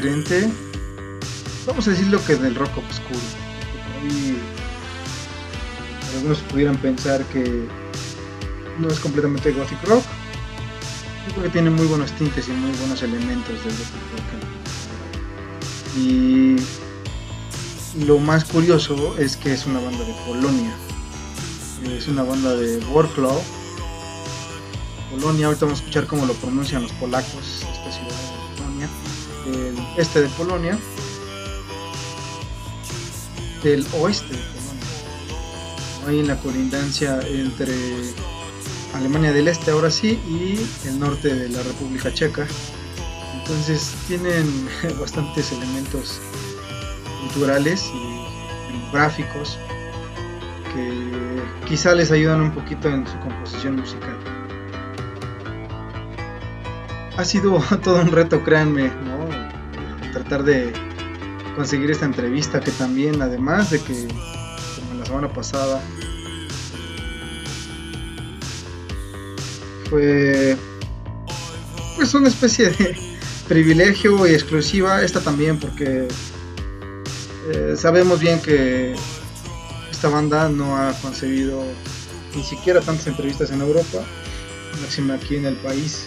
un referente, vamos a decirlo que del rock oscuro. Ahí algunos pudieran pensar que no es completamente gothic rock. Yo creo que tiene muy buenos tintes y muy buenos elementos del gothic rock. Y lo más curioso es que es una banda de Polonia. Es una banda de Warclaw. Polonia, ahorita vamos a escuchar cómo lo pronuncian los polacos, este de Polonia, del oeste de Polonia, ahí en la colindancia entre Alemania del Este ahora sí y el norte de la República Checa. Entonces tienen bastantes elementos culturales y gráficos que quizá les ayudan un poquito en su composición musical. Ha sido todo un reto, créanme. Tratar de conseguir esta entrevista que también, además de que, como la semana pasada, fue pues una especie de privilegio y exclusiva, esta también porque eh, sabemos bien que esta banda no ha conseguido ni siquiera tantas entrevistas en Europa, máxima aquí en el país,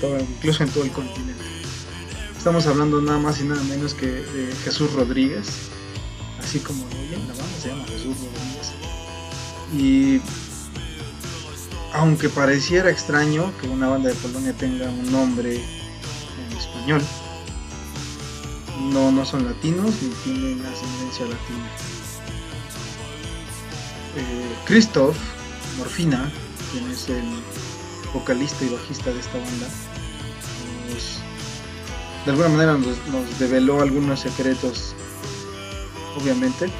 todo, incluso en todo el continente. Estamos hablando nada más y nada menos que Jesús Rodríguez, así como oyen, la banda se llama Jesús Rodríguez. Y aunque pareciera extraño que una banda de Polonia tenga un nombre en español, no, no son latinos ni tienen ascendencia latina. Eh, Christoph Morfina, quien es el vocalista y bajista de esta banda, de alguna manera nos, nos develó algunos secretos, obviamente,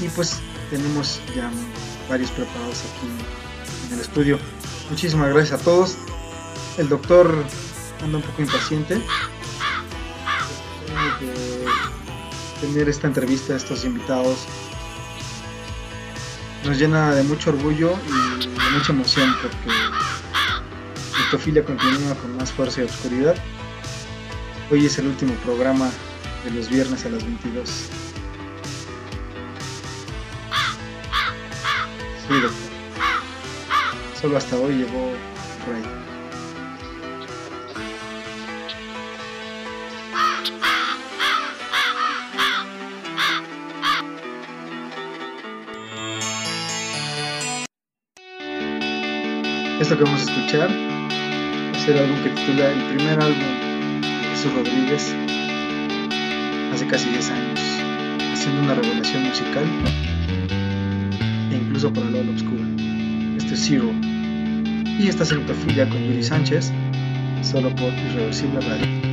y pues tenemos ya varios preparados aquí en el estudio. Muchísimas gracias a todos. El doctor anda un poco impaciente de tener esta entrevista, estos invitados. Nos llena de mucho orgullo y de mucha emoción porque Mitofilia continúa con más fuerza y oscuridad. Hoy es el último programa de los viernes a las 22. Sí. Solo hasta hoy llegó Rey. Esto que vamos a escuchar es el álbum que titula el primer álbum Jesús Rodríguez hace casi 10 años, haciendo una revelación musical e incluso para el lado oscuro. Este es Zero y esta es Centofilia con Yuri Sánchez, solo por Irreversible Radio.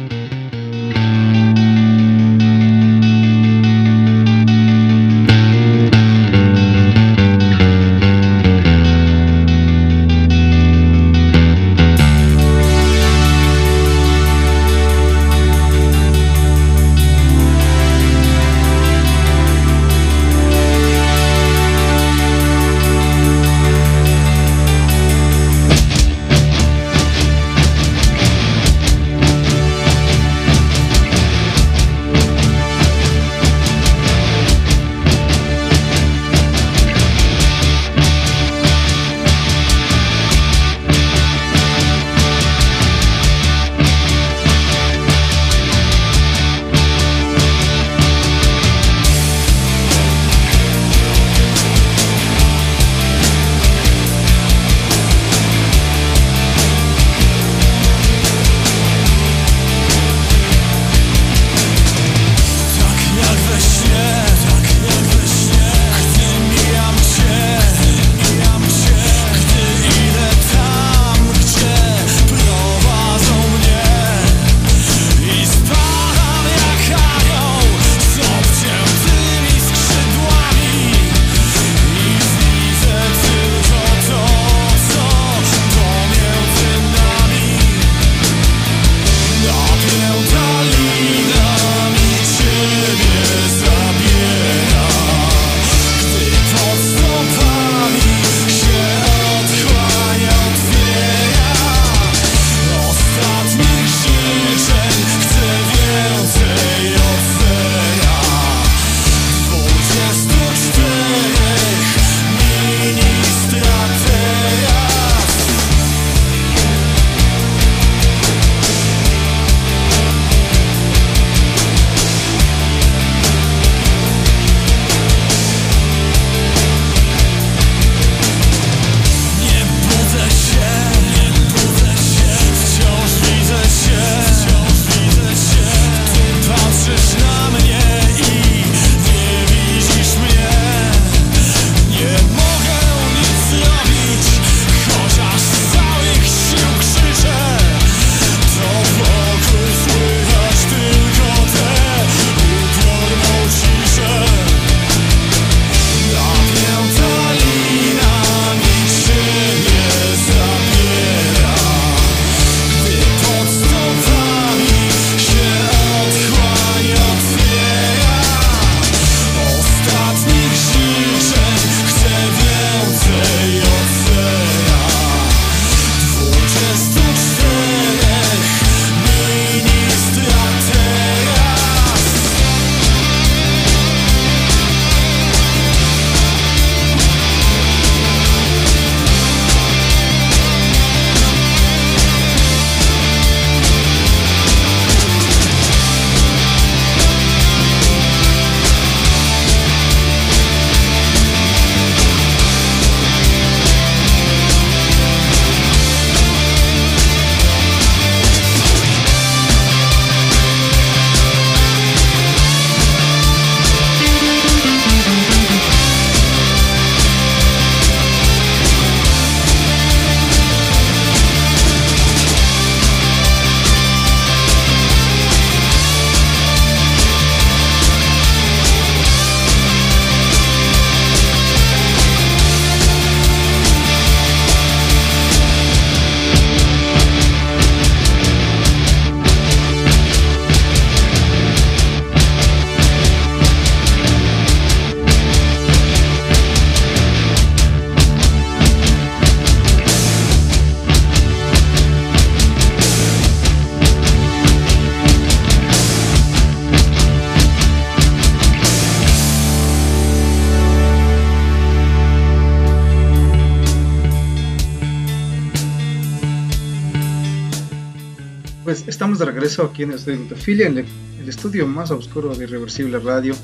Aquí en el estudio de en el, estudio más oscuro de Irreversible Radio.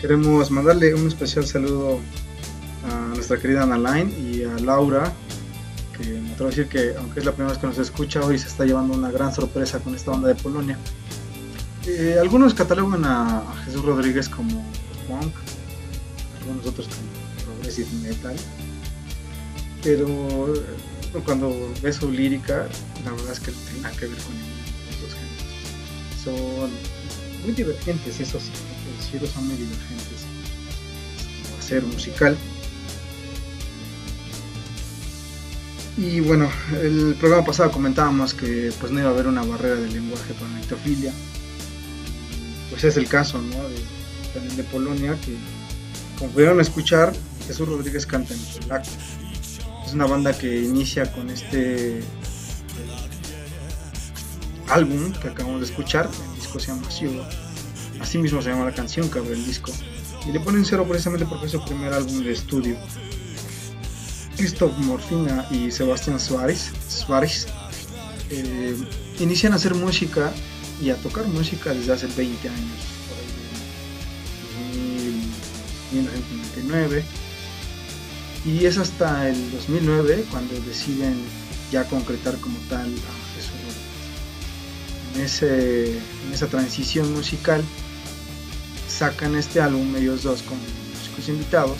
Queremos mandarle un especial saludo a nuestra querida Ana Line y a Laura, que me atrevo a decir que aunque es la primera vez que nos escucha, hoy se está llevando una gran sorpresa con esta banda de Polonia. Eh, algunos catalogan a, Jesús Rodríguez como punk, algunos otros como progressive metal, pero eh, cuando ves su lírica, la verdad es que no tiene nada que ver con géneros. Son muy divergentes, esos sí, son muy divergentes. Como hacer musical. Y bueno, el programa pasado comentábamos que pues no iba a haber una barrera de lenguaje para la ectofilia. Pues es el caso, ¿no? también de Polonia, que como pudieron escuchar, Jesús Rodríguez canta en polaco. Es una banda que inicia con este álbum que acabamos de escuchar, el disco se llama Ciudad. Así mismo se llama la canción que abre el disco. Y le ponen cero precisamente porque es su primer álbum de estudio. Christoph Morfina y Sebastián Suárez, Suárez eh, inician a hacer música y a tocar música desde hace 20 años, por ahí 1999. Y es hasta el 2009 cuando deciden ya concretar como tal en, esa transición musical sacan este álbum ellos dos con músicos invitados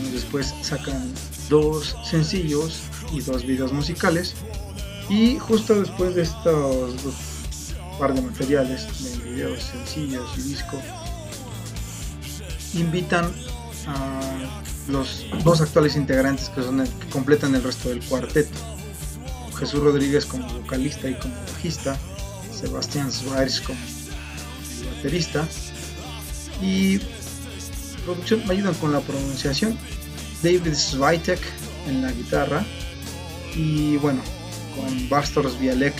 años después sacan dos sencillos y dos videos musicales. Y justo después de estos par de materiales, de videos sencillos y disco, invitan a los dos actuales integrantes que son que completan el resto del cuarteto. Jesús Rodríguez como vocalista y como bajista, Sebastián Suárez como baterista. Y producción me ayudan con la pronunciación. David Switek en la guitarra. Y bueno, con Bastos Bialek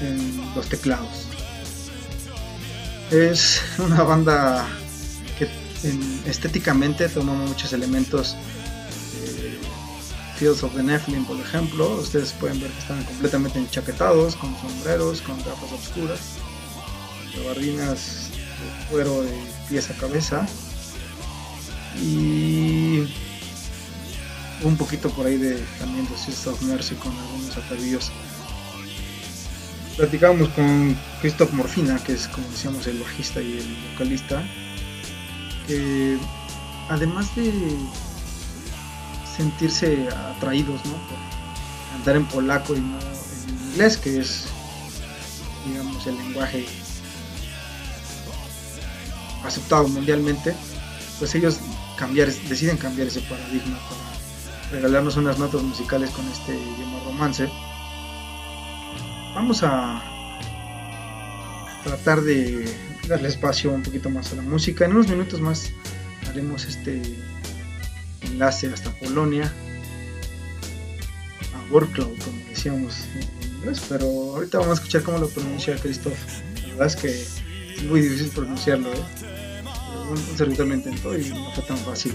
en los teclados. Es una banda que estéticamente toma muchos elementos Fields of the Nephilim, por ejemplo. Ustedes pueden ver que están completamente enchaquetados, con sombreros, con gafas oscuras, gabardinas de cuero de pies a cabeza y un poquito por ahí de también de Sisters of Mercy con algunos atavíos. Platicábamos con Christoph Morfina, que es como decíamos el bajista y el vocalista, que además de sentirse atraídos ¿no? por andar en polaco y no en inglés, que es digamos el lenguaje aceptado mundialmente, pues ellos deciden cambiar ese paradigma para regalarnos unas notas musicales con este idioma romance. Vamos a tratar de darle espacio un poquito más a la música. En unos minutos más haremos este enlace hasta Polonia, a Workload, como decíamos en inglés, pero ahorita vamos a escuchar cómo lo pronuncia Christoph. La verdad es que es muy difícil pronunciarlo. ¿eh? un, servidor lo intentó y no fue tan fácil.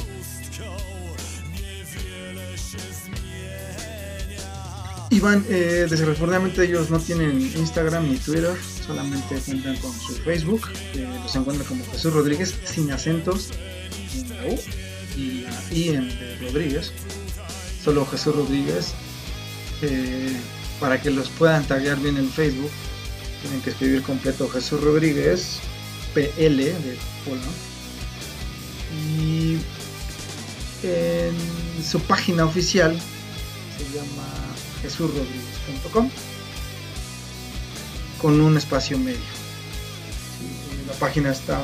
Iván, eh, desafortunadamente ellos no tienen Instagram ni Twitter, solamente cuentan con su Facebook, los encuentran como Jesús Rodríguez sin acentos en la y la I en Rodríguez, solo Jesús Rodríguez. Eh, para que los puedan taguear bien en Facebook, tienen que escribir completo Jesús Rodríguez, PL de Polo, y en su página oficial se llama jesurrodríguez.com con un espacio medio. La página está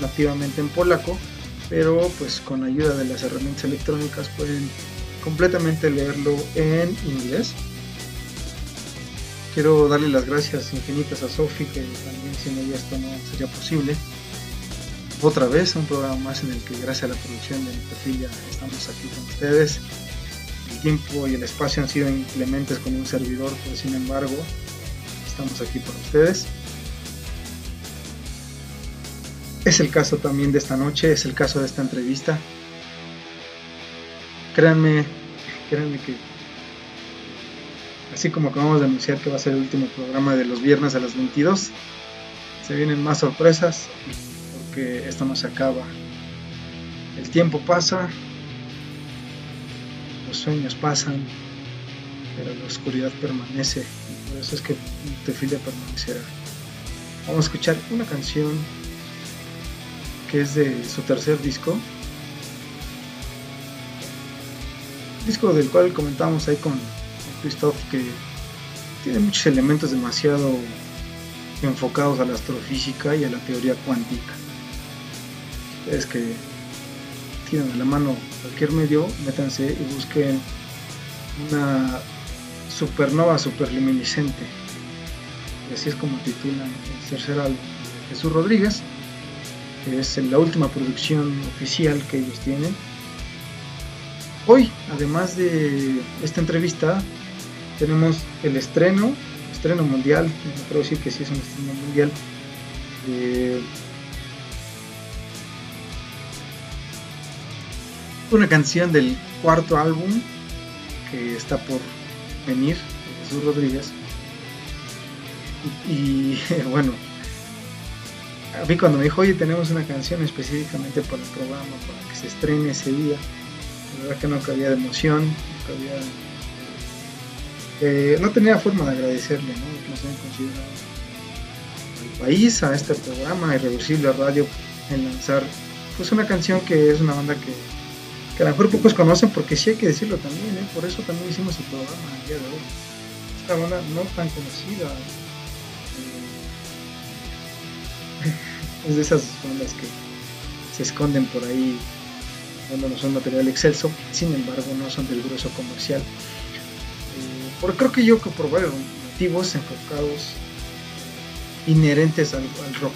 nativamente en polaco, pero pues con ayuda de las herramientas electrónicas pueden completamente leerlo en inglés. Quiero darle las gracias infinitas a Sophie, que también sin ella esto no sería posible otra vez un programa más en el que gracias a la producción de Necrofilia estamos aquí con ustedes. El tiempo y el espacio han sido inclementes con un servidor, pero sin embargo estamos aquí para ustedes. Es el caso también de esta noche, es el caso de esta entrevista. Créanme, créanme que así como acabamos de anunciar que va a ser el último programa de los viernes a las 22, se vienen más sorpresas porque esto no se acaba. El tiempo pasa, los sueños pasan, pero la oscuridad permanece y por eso es que Tefilia permanecerá. Vamos a escuchar una canción que es de su tercer disco, disco del cual comentamos ahí con Christoph que tiene muchos elementos demasiado enfocados a la astrofísica y a la teoría cuántica. Es que tienen a la mano cualquier medio, métanse y busquen una supernova superluminiscente. Así es como titulan el tercer álbum de Jesús Rodríguez, que es la última producción oficial que ellos tienen. Hoy, además de esta entrevista, tenemos el estreno, estreno mundial, puedo decir que sí es un estreno mundial, una canción del cuarto álbum que está por venir, de Jesús Rodríguez. Y, bueno, a mí cuando me dijo, oye, tenemos una canción específicamente para el programa, para que se estrene ese día, la verdad que no cabía de emoción, no cabía eh, no tenía forma de agradecerle, ¿no? Que nos hayan considerado al país, a este programa, Irreversible Radio, en lanzar pues una canción que es una banda que, que a lo mejor pocos conocen, porque sí hay que decirlo también, ¿eh? por eso también hicimos el programa el día de hoy. Esta banda no tan conocida. Es de esas bandas que se esconden por ahí dándonos un material excelso, sin embargo no son del grueso comercial porque creo que yo que por varios motivos enfocados inherentes al, rock.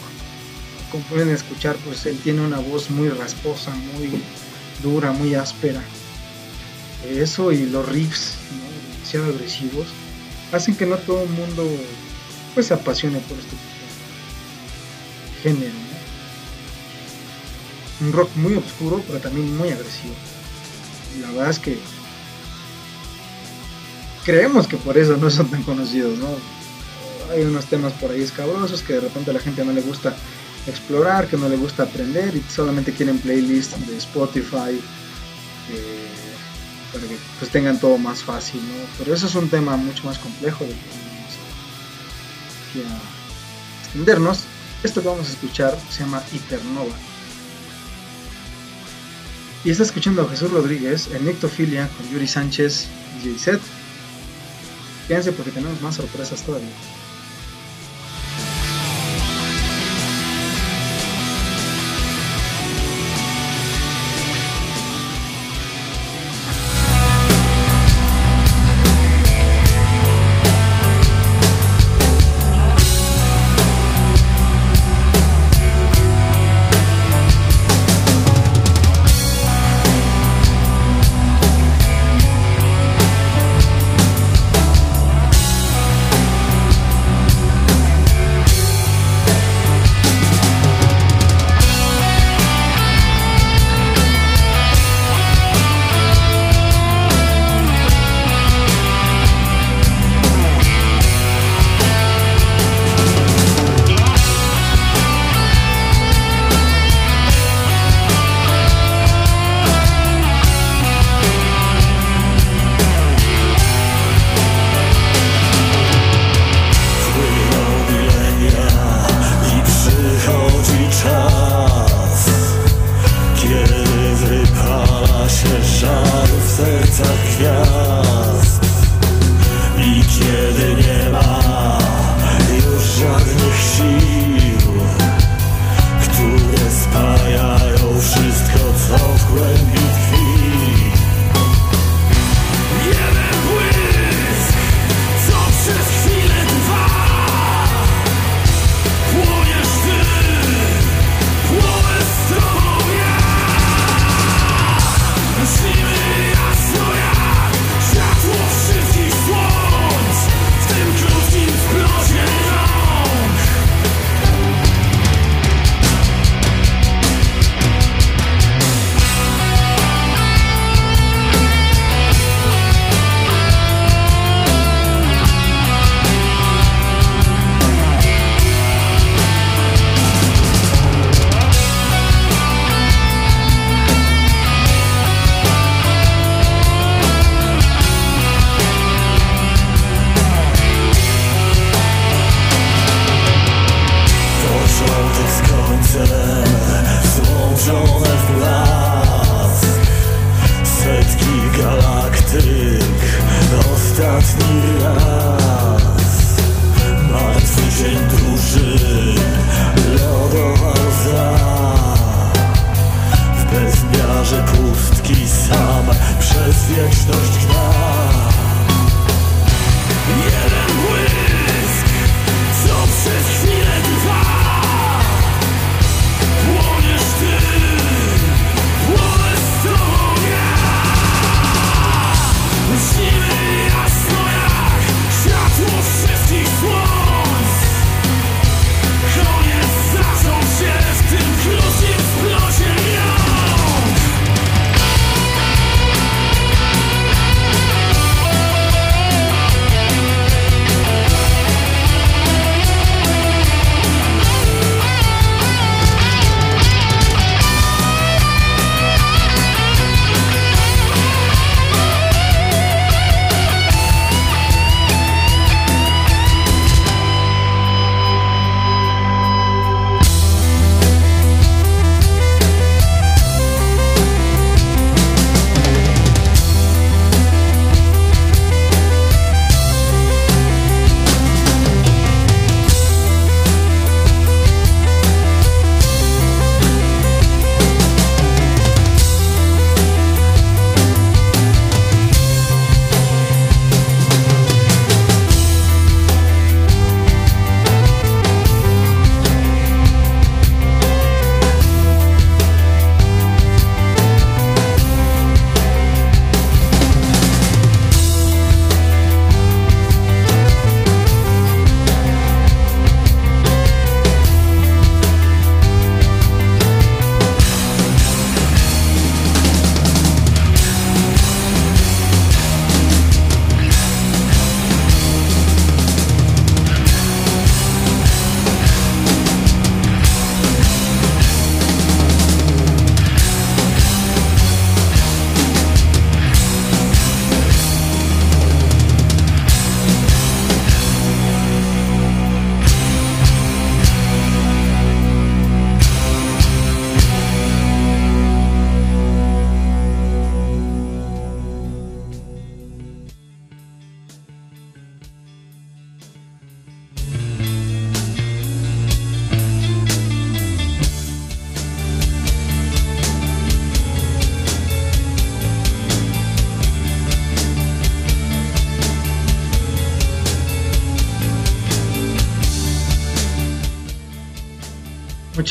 Como pueden escuchar, pues él tiene una voz muy rasposa, muy dura, muy áspera. Eso y los riffs demasiado agresivos hacen que no todo el mundo pues se apasione por este Un rock muy oscuro, pero también muy agresivo. la verdad es que creemos que por eso no son tan conocidos, ¿no? Hay unos temas por ahí escabrosos que de repente a la gente no le gusta explorar, que no le gusta aprender y solamente quieren playlists de Spotify eh, para que pues tengan todo más fácil, ¿no? Pero eso es un tema mucho más complejo de que extendernos. Esto que vamos a escuchar se llama Hipernova. Y está escuchando a Jesús Rodríguez en Nictofilia con Yuri Sánchez y Jay Quédense porque tenemos más sorpresas todavía.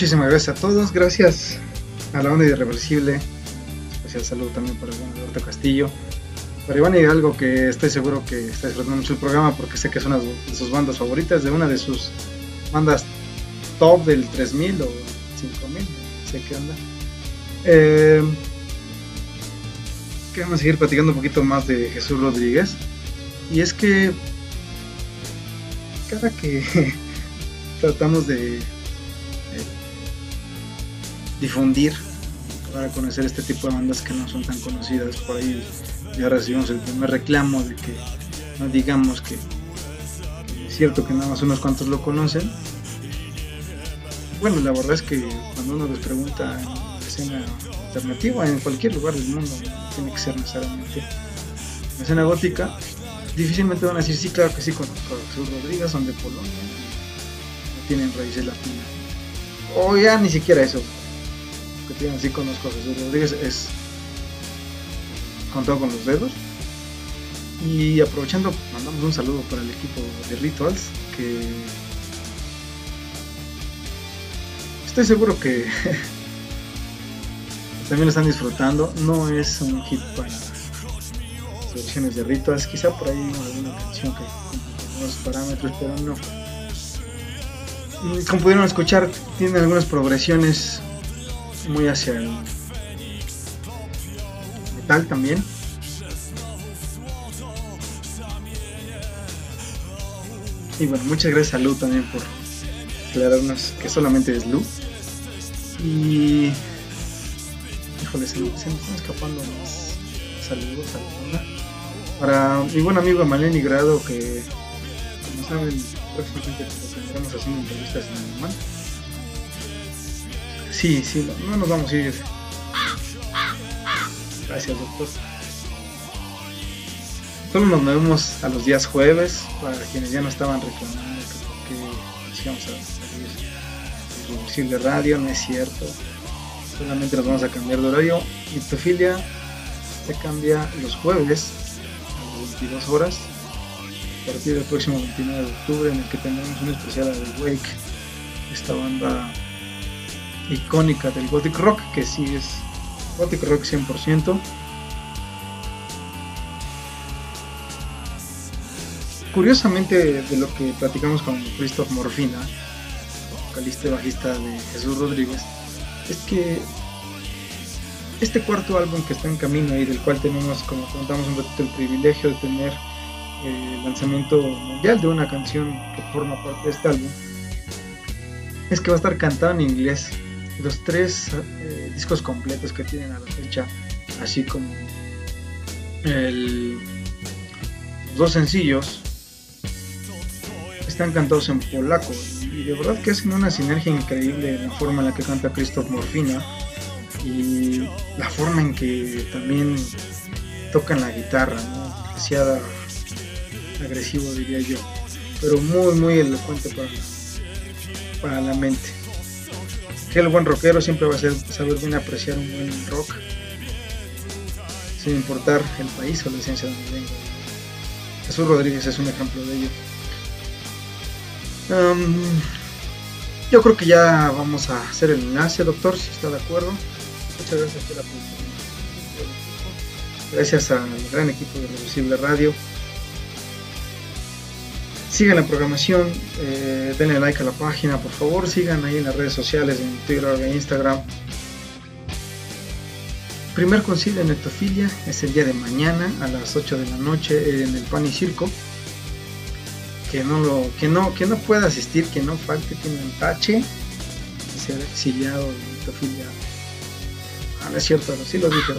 Muchísimas gracias a todos, gracias a la onda irreversible, especial saludo también para Alberto Castillo, para Iván Hidalgo que estoy seguro que está disfrutando mucho el programa porque sé que es una de sus bandas favoritas, de una de sus bandas top del 3000 o 5000, no sé qué onda. Eh, que vamos a seguir platicando un poquito más de Jesús Rodríguez. Y es que cada que tratamos de difundir para conocer este tipo de bandas que no son tan conocidas por ahí. Ya recibimos el primer reclamo de que no digamos que es cierto que nada más unos cuantos lo conocen. Bueno la verdad es que cuando uno les pregunta en la escena alternativa en cualquier lugar del mundo tiene que ser necesariamente escena gótica. Difícilmente van a decir sí claro que sí conozco a Jesús Rodríguez son de Polonia no tienen raíces latinas o ya ni siquiera eso que tienen así conozco a Jesús Rodríguez es contado con los dedos. Y aprovechando, mandamos un saludo para el equipo de Rituals, que estoy seguro que también lo están disfrutando. No es un hit para selecciones de Rituals, quizá por ahí alguna canción que cumple los parámetros, pero no. Como pudieron escuchar, tiene algunas progresiones muy hacia el metal también. Y bueno, muchas gracias a Lu también por aclararnos que solamente es Lu. Y. Híjole, se, me están escapando más saludos a la banda. Para mi buen amigo Maleni Grado, que como saben, próximamente tendremos haciendo entrevistas en alemán. Sí, sí, no, nos vamos a ir. Gracias, doctor. Solo nos movemos a los días jueves para quienes ya no estaban reclamando que íbamos a salir de radio, no es cierto. Solamente nos vamos a cambiar de horario. Ictofilia se cambia los jueves a las 22 horas a partir del próximo 29 de octubre en el que tendremos un especial de Wake, esta banda icónica del gothic rock, que sí es gothic rock 100%. Curiosamente, de lo que platicamos con Christoph Morfina, vocalista y bajista de Jesús Rodríguez, es que este cuarto álbum que está en camino y del cual tenemos, como contamos un ratito, el privilegio de tener el lanzamiento mundial de una canción que forma parte de este álbum, es que va a estar cantado en inglés los tres eh, discos completos que tienen a la fecha, así como el, los dos sencillos, están cantados en polaco. Y de verdad que hacen una sinergia increíble en la forma en la que canta Christoph Morfina y la forma en que también tocan la guitarra, ¿no? demasiado agresivo diría yo, pero muy muy elocuente para, para la mente el buen rockero siempre va a ser saber bien apreciar un buen rock, sin importar el país o la esencia donde venga. Jesús Rodríguez es un ejemplo de ello. yo creo que ya vamos a hacer el enlace, doctor, si está de acuerdo. Muchas gracias por la Gracias al gran equipo de Reversible Radio sigan la programación, eh, denle like a la página, por favor, sigan ahí en las redes sociales, en Twitter e Instagram. Primer concilio en Ectofilia es el día de mañana a las 8 de la noche en el Pan y Circo. Que no, lo, que no, que no pueda asistir, que no falte, tiene un tache y ser exiliado de. Ah, no es cierto, sí lo dije.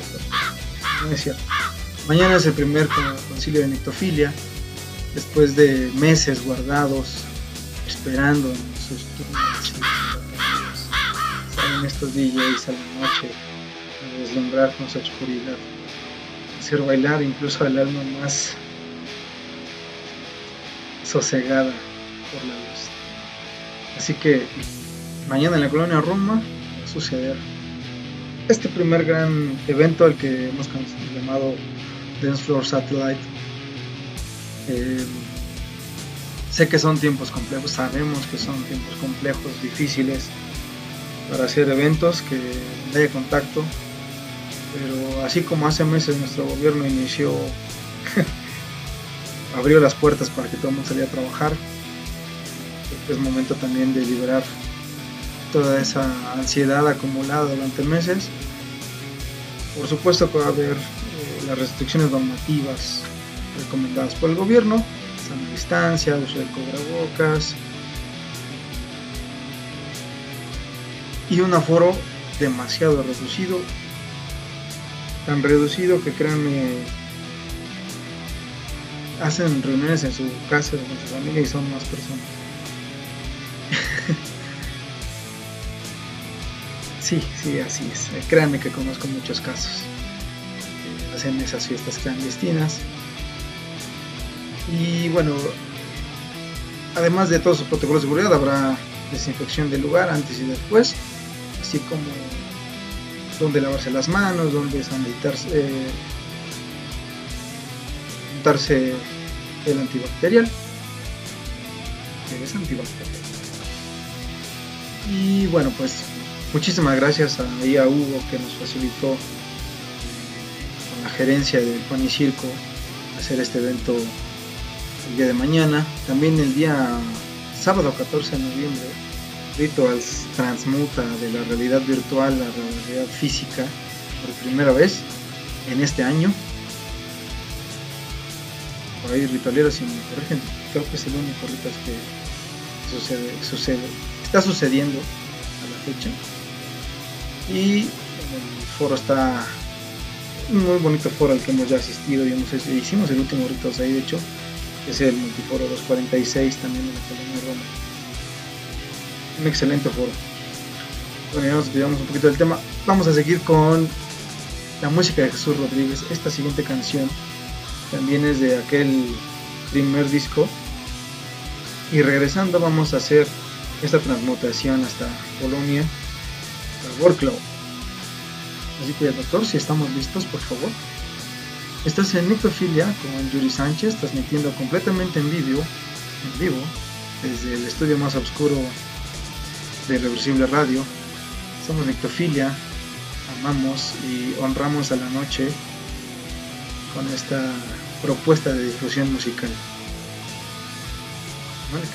No es cierto. Mañana es el primer concilio de Nectofilia después de meses guardados, esperando en sus turnos. Salen estos DJs a la noche a deslumbrar con su oscuridad, hacer bailar incluso al alma más sosegada por la luz. Así que mañana en la colonia Roma va a suceder este primer gran evento al que hemos llamado Dance Floor Satellite eh, sé que son tiempos complejos, sabemos que son tiempos complejos, difíciles, para hacer eventos, que haya contacto. Pero así como hace meses nuestro gobierno inició, abrió las puertas para que todo el mundo saliera a trabajar, es momento también de liberar toda esa ansiedad acumulada durante meses. Por supuesto que va a haber eh, las restricciones normativas recomendadas por el gobierno, sana distancia, uso de cubrebocas y un aforo demasiado reducido, tan reducido que créanme hacen reuniones en su casa con su familia y son más personas. sí, sí, así es. Créanme que conozco muchos casos. Hacen esas fiestas clandestinas. Y bueno, además de todos los protocolos de seguridad, habrá desinfección del lugar antes y después, así como donde lavarse las manos, donde sanitarse, eh, el antibacterial. Es antibacterial. Y bueno, pues muchísimas gracias a, a Hugo que nos facilitó con la gerencia de Pan y Circo hacer este evento el día de mañana. También el día sábado 14 de noviembre, Rituals transmuta de la realidad virtual a la realidad física por primera vez en este año. Por ahí ritualeros si me corrigen, creo que es el único ritual que sucede, sucede, está sucediendo a la fecha. Y el foro está un muy bonito foro al que hemos ya asistido y hemos, hicimos el último ritual ahí de hecho es el Multiforo 246 también en la Colonia Roma. Un excelente foro. Bueno, ya nos olvidamos un poquito del tema. Vamos a seguir con la música de Jesús Rodríguez. Esta siguiente canción también es de aquel primer disco. Y regresando vamos a hacer esta transmutación hasta Polonia, al Workcloud. Así que doctor, si estamos listos, por favor. Estás en Necrofilia con Yuri Sánchez, transmitiendo completamente en vivo, en vivo, desde el estudio más oscuro de Reversible Radio. Somos Necrofilia, amamos y honramos a la noche con esta propuesta de difusión musical. No le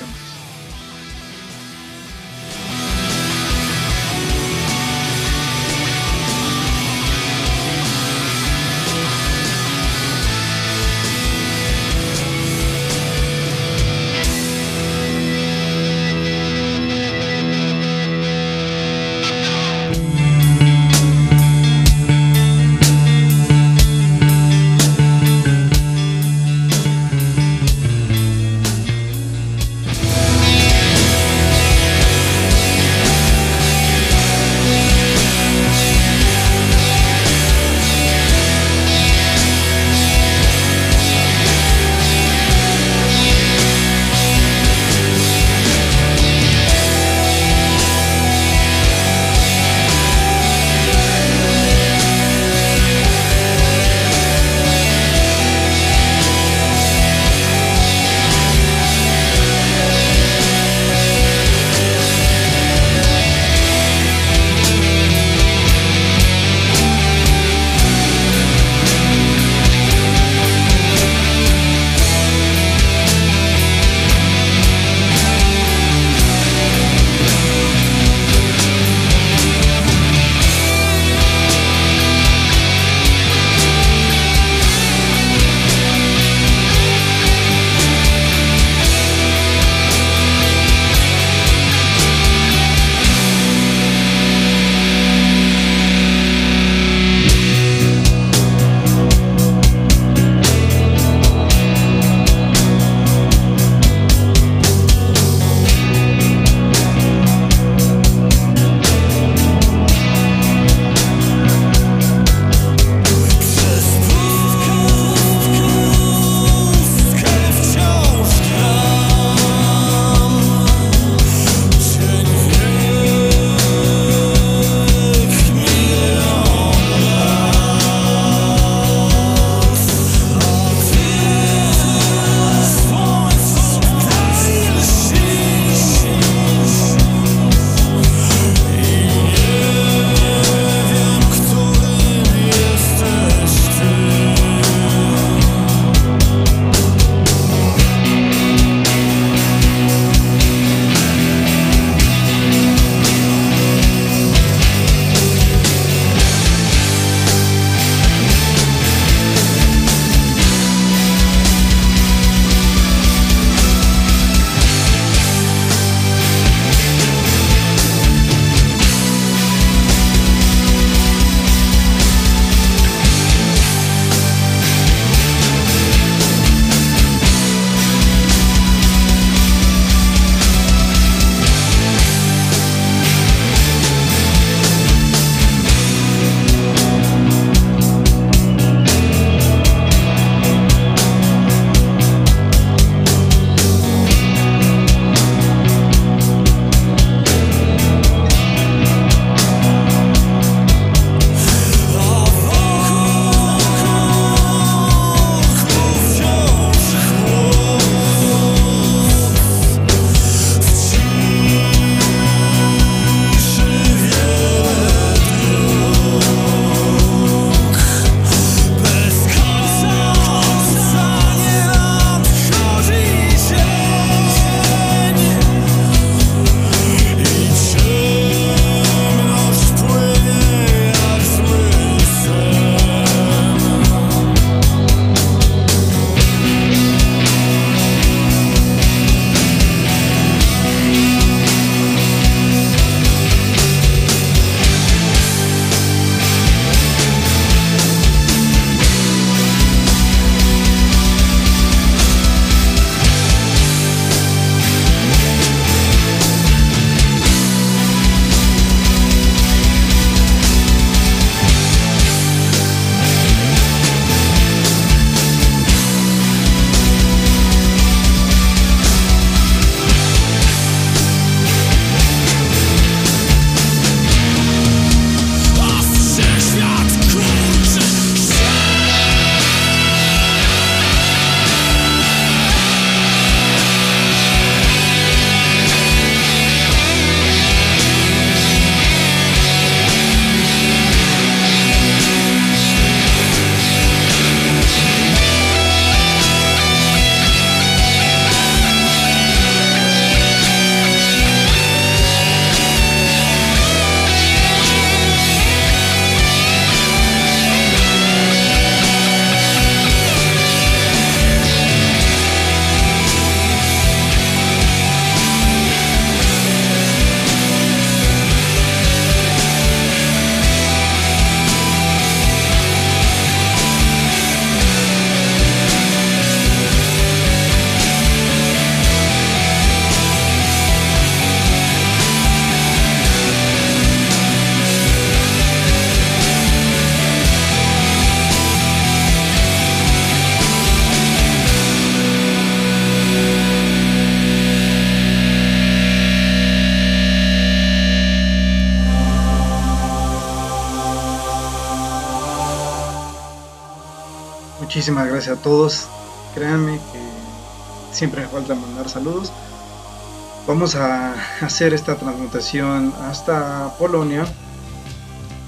Vamos a hacer esta transmutación hasta Polonia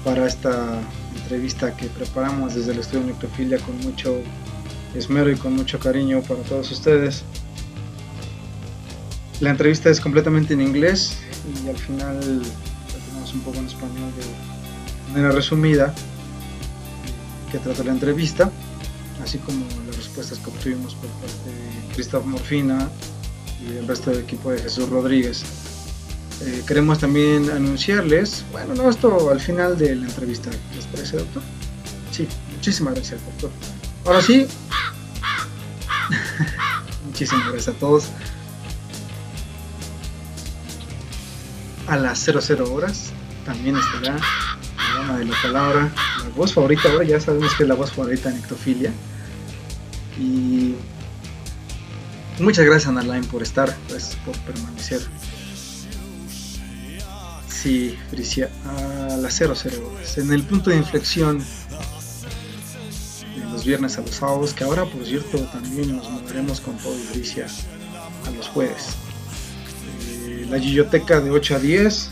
para esta entrevista que preparamos desde el estudio de Necrofilia con mucho esmero y con mucho cariño para todos ustedes. La entrevista es completamente en inglés y al final la tenemos un poco en español de manera resumida que trata la entrevista, así como las respuestas que obtuvimos por parte de Christoph Morfina y el resto del equipo de Jesús Rodríguez. Eh, queremos también anunciarles, bueno, no, esto al final de la entrevista, ¿les parece, doctor? Sí, muchísimas gracias, doctor. Ahora sí, muchísimas gracias a todos. A las 00 horas también estará la dama de la palabra, la voz favorita, ahora ya sabemos que es la voz favorita en ectofilia. Y muchas gracias, Analine, por estar, gracias por permanecer. Sí, Frisia, a las 00 horas, en el punto de inflexión de los viernes a los sábados, que ahora por cierto también nos moveremos con todo Frisia a los jueves. Eh, la Gilloteca de 8 a 10,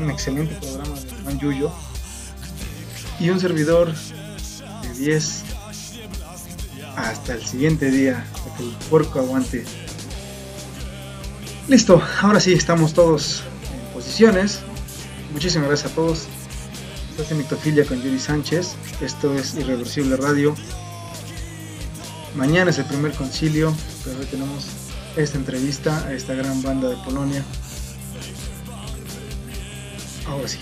un excelente programa de Juan Yuyo, y un servidor de 10 hasta el siguiente día, hasta que el puerco aguante. Listo, ahora sí estamos todos posiciones. Muchísimas gracias a todos. Estás en Mictofilia con Yuri Sánchez. Esto es Irreversible Radio. Mañana es el primer concilio, pero hoy tenemos esta entrevista a esta gran banda de Polonia. Ahora sí.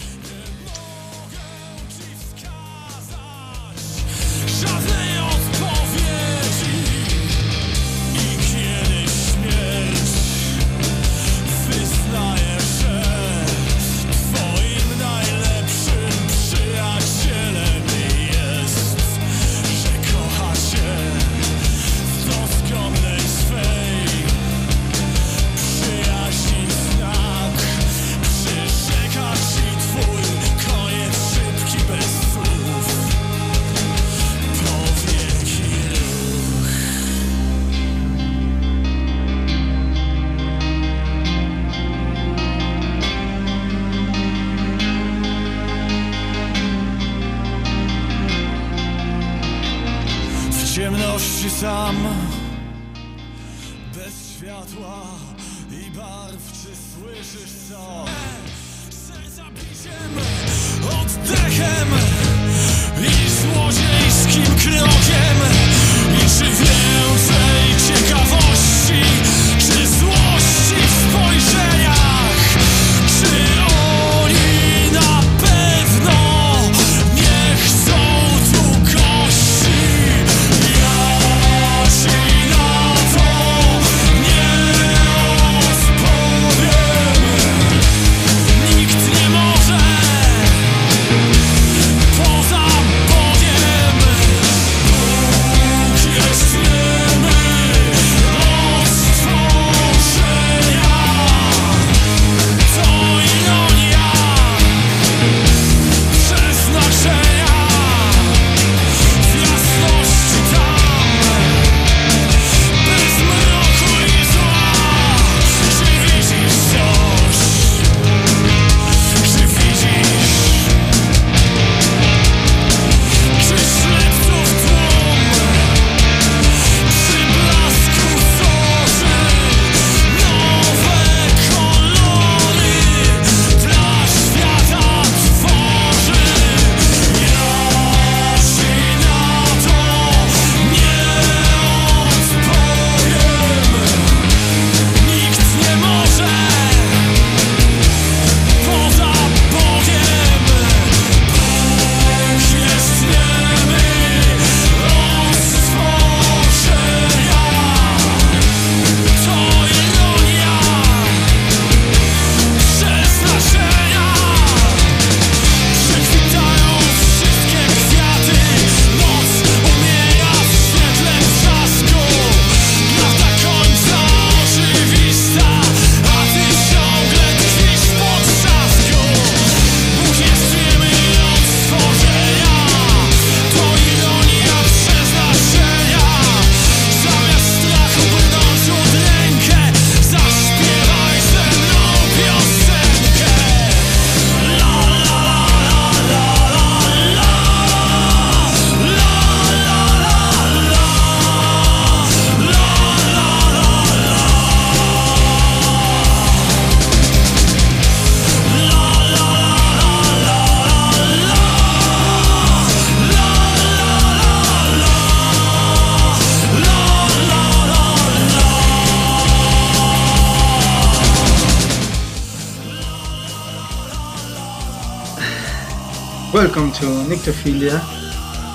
Nictophilia.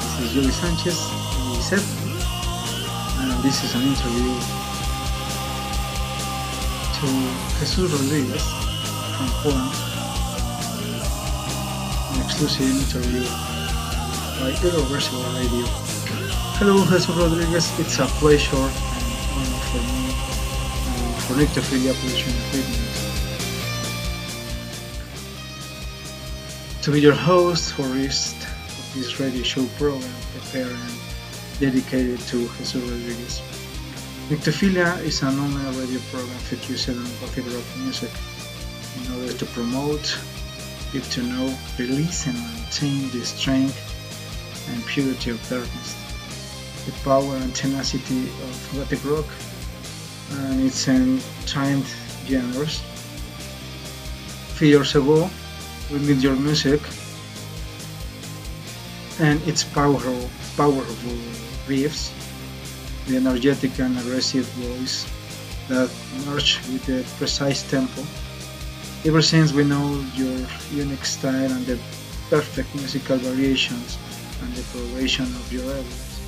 This is Yuri Sanchez, Set, and this is an interview to Jesus Rodriguez from Poland. An exclusive interview by Irreversible Radio. Hello, Jesus Rodriguez. It's a pleasure and honor for me and for Nictophilia Pollution to be your host for this, this radio show program prepared and dedicated to Jesus Rodriguez. Nictophilia is an online radio program featuring on gothic rock music in order to promote, get to know, release and maintain the strength and purity of darkness, the power and tenacity of gothic rock and its entwined genres. Few years ago, we made your music and its powerful, powerful riffs, the energetic and aggressive voice that merge with the precise tempo. Ever since we know your unique style and the perfect musical variations and the coloration of your albums.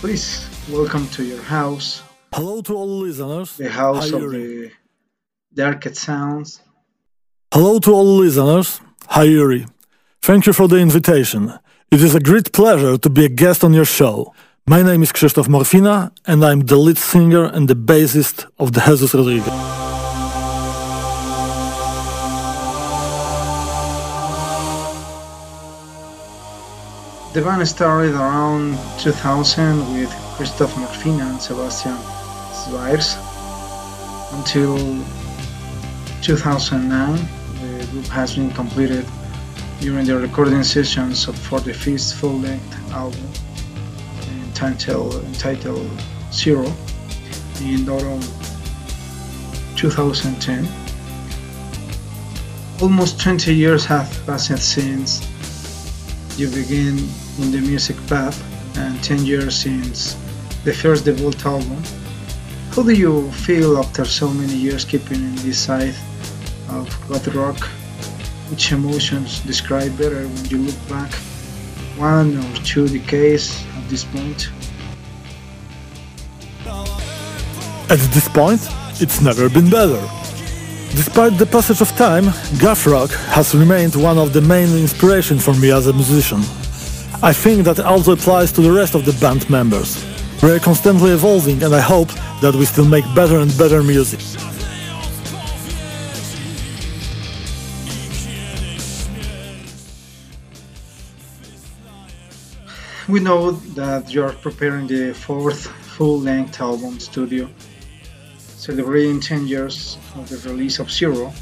Please welcome to your house. Hello to all listeners. The house of the darkest sounds Hello to all listeners. Hi Yuri. Thank you for the invitation. It is a great pleasure to be a guest on your show. My name is Krzysztof Morfina and I'm the lead singer and the bassist of the Jesus Rodriguez. The band started around 2000 with Krzysztof Morfina and Sebastian Zweirs until 2009 The group has been completed during the recording sessions for the fifth full-length album uh, entitled, entitled Zero in autumn 2010. Almost 20 years have passed since you began in the music path and 10 years since the first debut album. How do you feel after so many years keeping in this side of goth rock which emotions describe better when you look back one or two decades at this point? At this point, it's never been better. Despite the passage of time, goth rock has remained one of the main inspirations for me as a musician. I think that also applies to the rest of the band members. We are constantly evolving and I hope that we still make better and better music. We know that you are preparing the fourth full-length album studio, celebrating 10 years of the release of Zero.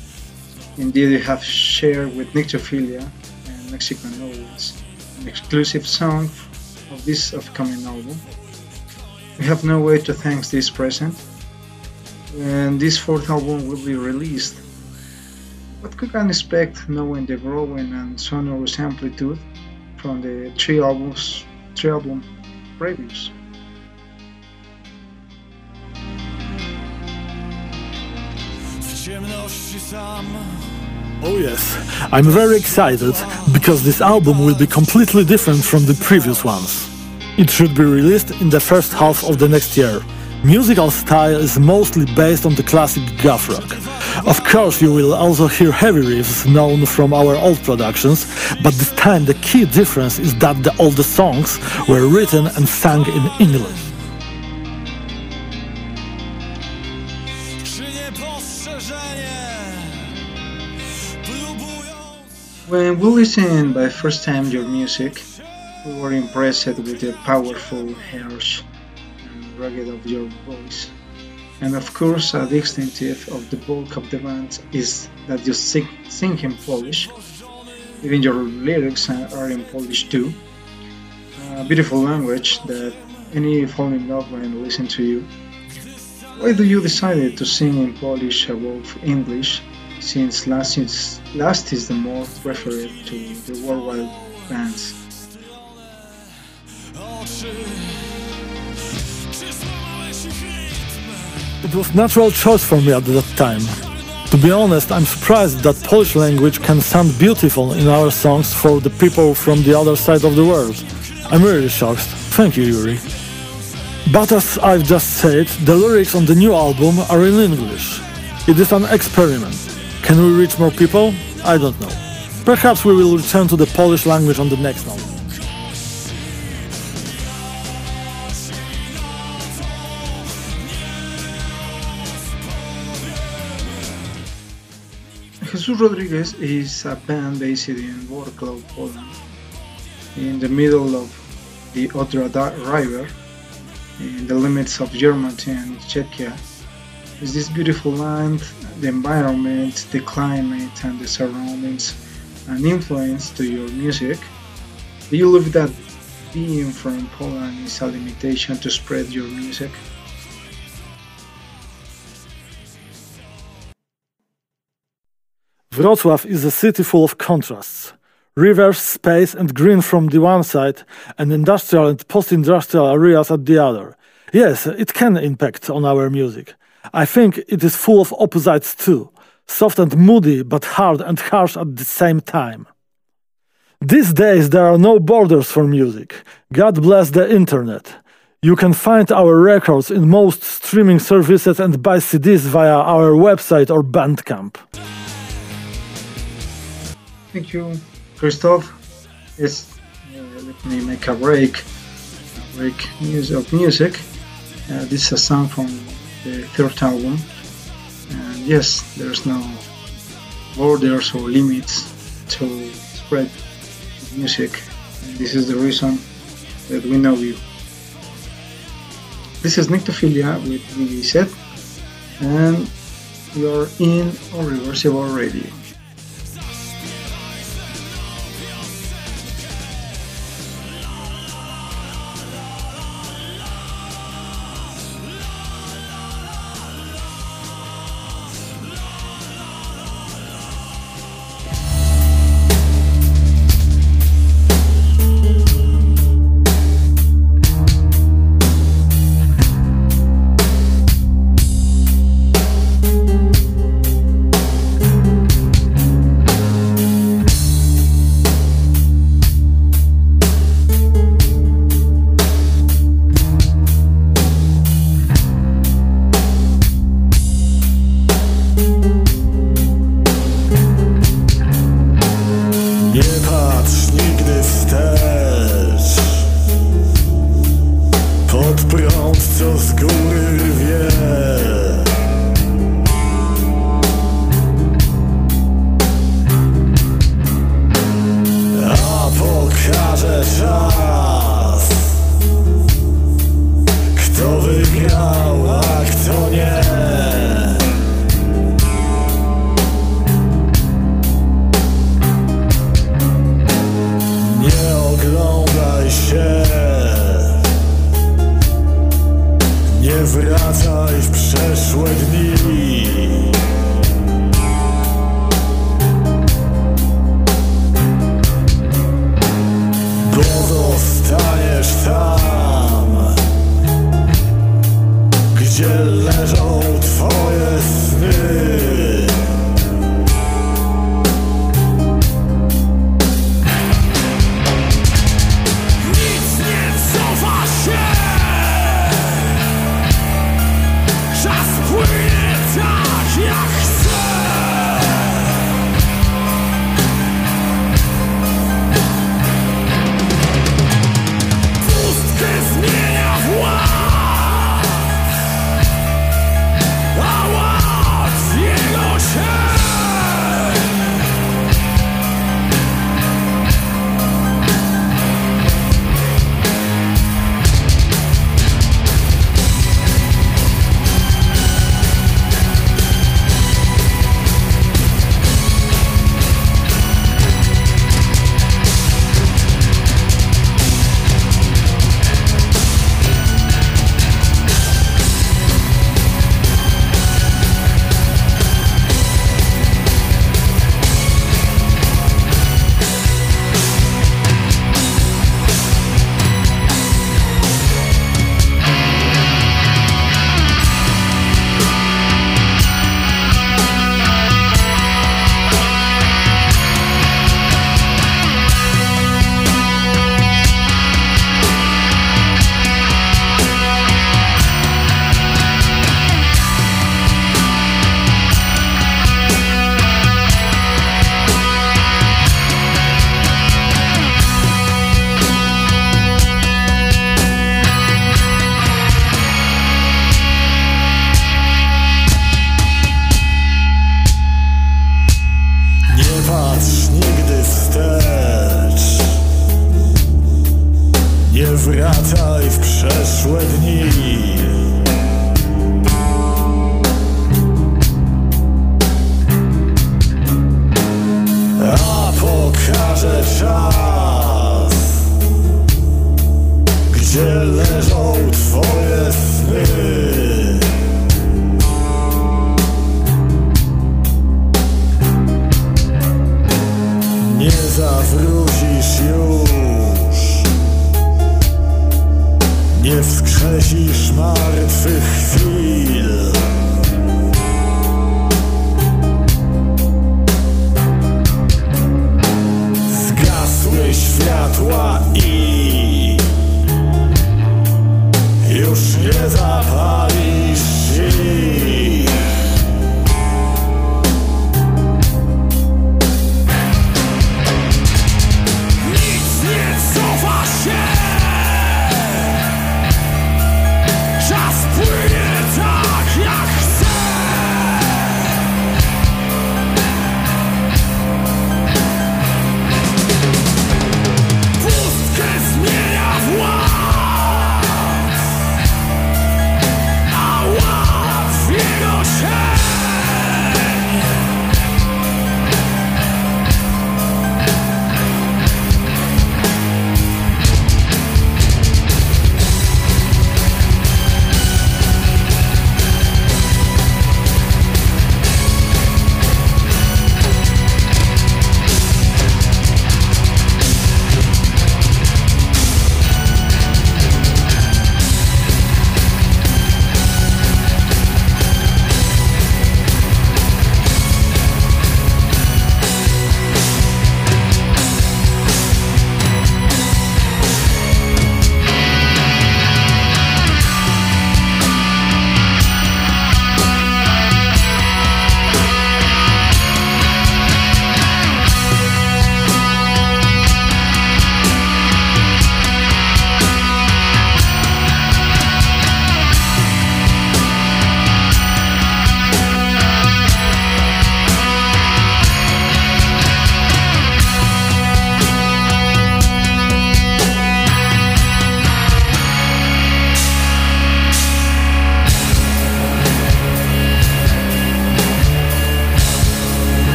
Indeed, you have shared with Nictophilia and Mexican audience an exclusive song of this upcoming album. We have no way to thank this present, and this fourth album will be released. What we can expect knowing the growing and sonorous amplitude from the three albums album previews. Oh yes, I'm very excited because this album will be completely different from the previous ones. It should be released in the first half of the next year. Musical style is mostly based on the classic goth rock. Of course, you will also hear heavy riffs known from our old productions, but this time the key difference is that the older songs were written and sung in English. When we listened by first time your music, we were impressed with the powerful, harsh, rugged of your voice. And of course, uh, a distinctive of the bulk of the band is that you sing, sing in Polish. Even your lyrics are in Polish too. A beautiful language that any fall in love when listen to you. Why do you decide to sing in Polish uh, above English, since last is, last is the more preferred to the worldwide bands? It was natural choice for me at that time. To be honest, I'm surprised that Polish language can sound beautiful in our songs for the people from the other side of the world. I'm really shocked. Thank you, Yuri. But as I've just said, the lyrics on the new album are in English. It is an experiment. Can we reach more people? I don't know. Perhaps we will return to the Polish language on the next one. Jesus Rodriguez is a band based in Wrocław, Poland, in the middle of the Odra River, in the limits of Germany and Czechia. Is this beautiful land, the environment, the climate, and the surroundings an influence to your music? Do you believe that being from Poland is a limitation to spread your music? Wrocław is a city full of contrasts. Rivers, space, and green from the one side, and industrial and post industrial areas at the other. Yes, it can impact on our music. I think it is full of opposites too soft and moody, but hard and harsh at the same time. These days, there are no borders for music. God bless the internet. You can find our records in most streaming services and buy CDs via our website or Bandcamp. Thank you, Christoph. Yes, uh, let me make a break. A break music of music. Uh, this is a song from the third album. And yes, there's no borders or limits to spread music. And this is the reason that we know you. This is Nyctophilia with VV and you're in Irreversible Radio.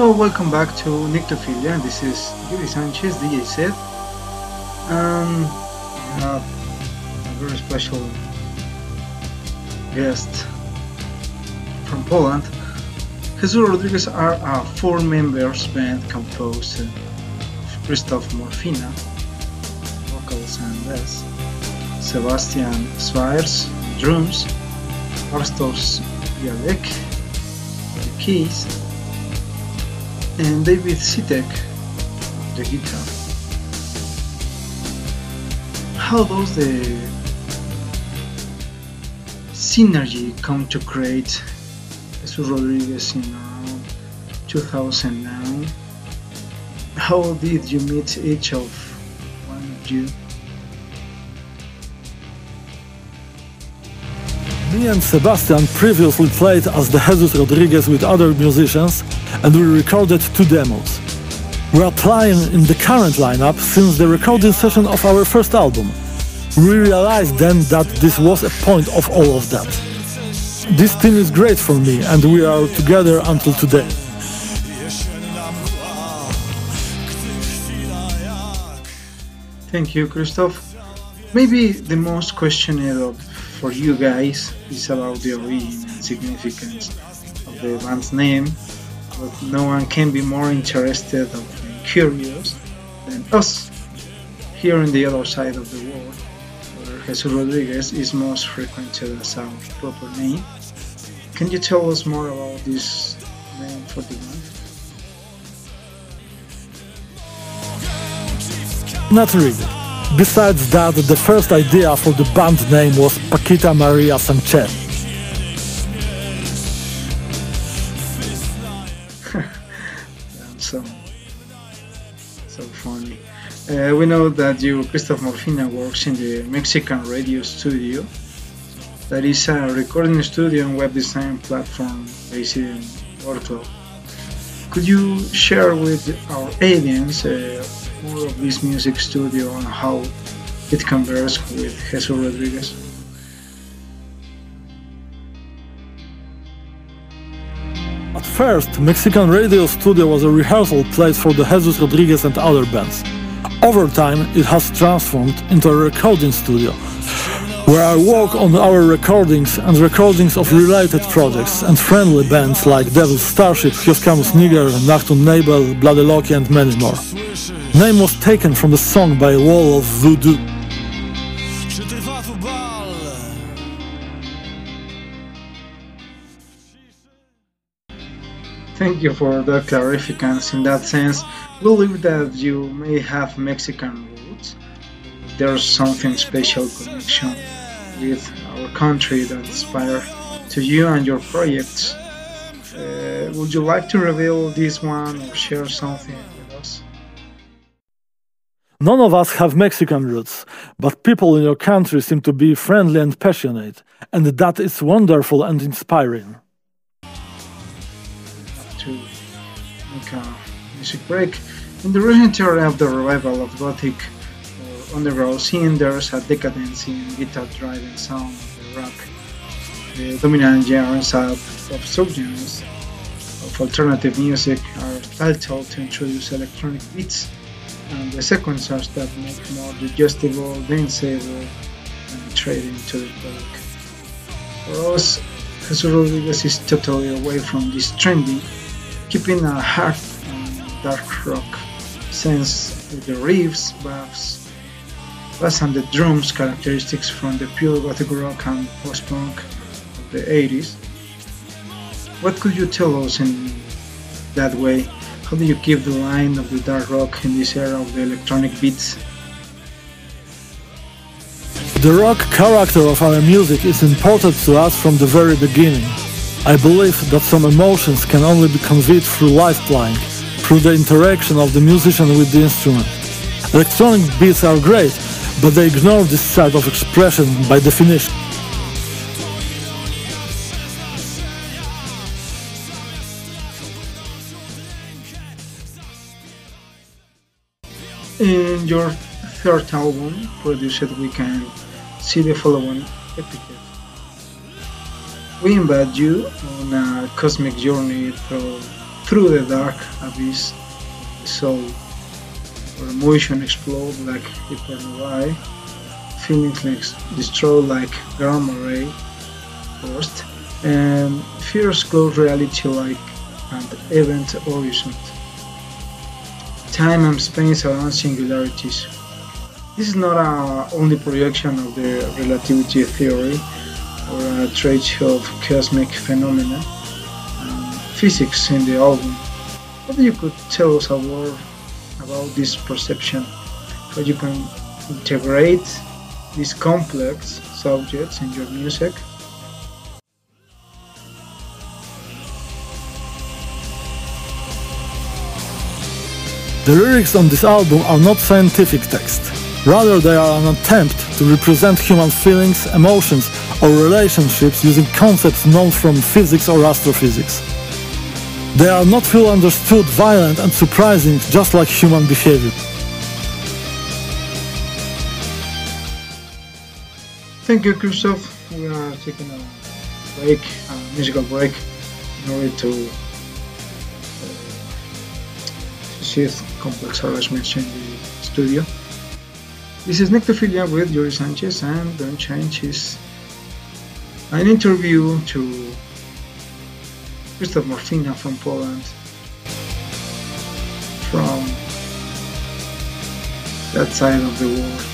So welcome back to Nictophilia. This is Yuri Sanchez, DJ set. Um, we have a very special guest from Poland. Jesus Rodriguez are a four members band composed of Christoph Morfina, vocals and bass, Sebastian Swires, drums, Arstos Bialek, keys, and David Sitek, the guitar. How does the synergy come to create Jesus Rodriguez in uh, around 2009? How did you meet each of one of you? Me and Sebastian previously played as the Jesus Rodriguez with other musicians and we recorded two demos. We are playing in the current lineup since the recording session of our first album. We realized then that this was a point of all of that. This team is great for me and we are together until today. Thank you, Christoph. Maybe the most questionable for you guys is about the origin and significance of the band's name, but no one can be more interested or curious than us here on the other side of the world, where Jesus Rodriguez is most frequented as our proper name. Can you tell us more about this name for the band? Not really. Besides that, the first idea for the band name was Paquita Maria Sanchez. Uh, we know that you, Christoph Morfina, works in the Mexican radio studio. That is a recording studio and web design platform based in Orto. Could you share with our audience uh, more of this music studio and how it compares with Jesus Rodriguez. At first, Mexican Radio Studio was a rehearsal place for the Jesus Rodriguez and other bands. Over time, it has transformed into a recording studio, where I work on our recordings and recordings of related projects and friendly bands like Devil's Starship, Huascamus Niger, Nachtun Nebel, Bloody Loki and many more. Name was taken from the song by Wall of Voodoo. Thank you for the clarifications. In that sense, we believe that you may have Mexican roots. There's something special connection with our country that inspired to you and your projects. Uh, would you like to reveal this one or share something with us? None of us have Mexican roots, but people in your country seem to be friendly and passionate, and that is wonderful and inspiring. Music break, in the recent era of the revival of Gothic or underground scene, there's a decadence in guitar-driven sound of the rock. The dominant genres of, of subgenres of alternative music are titled to introduce electronic beats and the sequencers that make more digestible, danceable, and trade into the public. For us, Jesus Rodriguez is totally away from this trendy, keeping a hard dark rock since the riffs, bass, bass and the drums characteristics from the pure gothic rock and post-punk of the 80s. What could you tell us in that way how do you keep the line of the dark rock in this era of the electronic beats? The rock character of our music is important to us from the very beginning. I believe that some emotions can only be conveyed through live playing, through the interaction of the musician with the instrument. Electronic beats are great, but they ignore this side of expression by definition. In your third album, produced we can see the following epitaph. We invite you on a cosmic journey through, through the dark abyss soul, where emotions explode like hypernovae, feelings like destroy like gamma ray burst, and fears close reality like an event horizon time and space around singularities. This is not a only projection of the relativity theory or a trace of cosmic phenomena physics in the album. What you could tell us about, about this perception? How you can integrate these complex subjects in your music? The lyrics on this album are not scientific text. Rather, they are an attempt to represent human feelings, emotions, or relationships using concepts known from physics or astrophysics. They are not feel understood, violent and surprising just like human behavior. Thank you, Christoph. We are taking a break, a musical break, in order to uh, see if complex arrangements in the studio. This is Nectophilia with Yuri Sanchez, and Don't Change is an interview to Krzysztof Morfina from Poland, from that side of the world.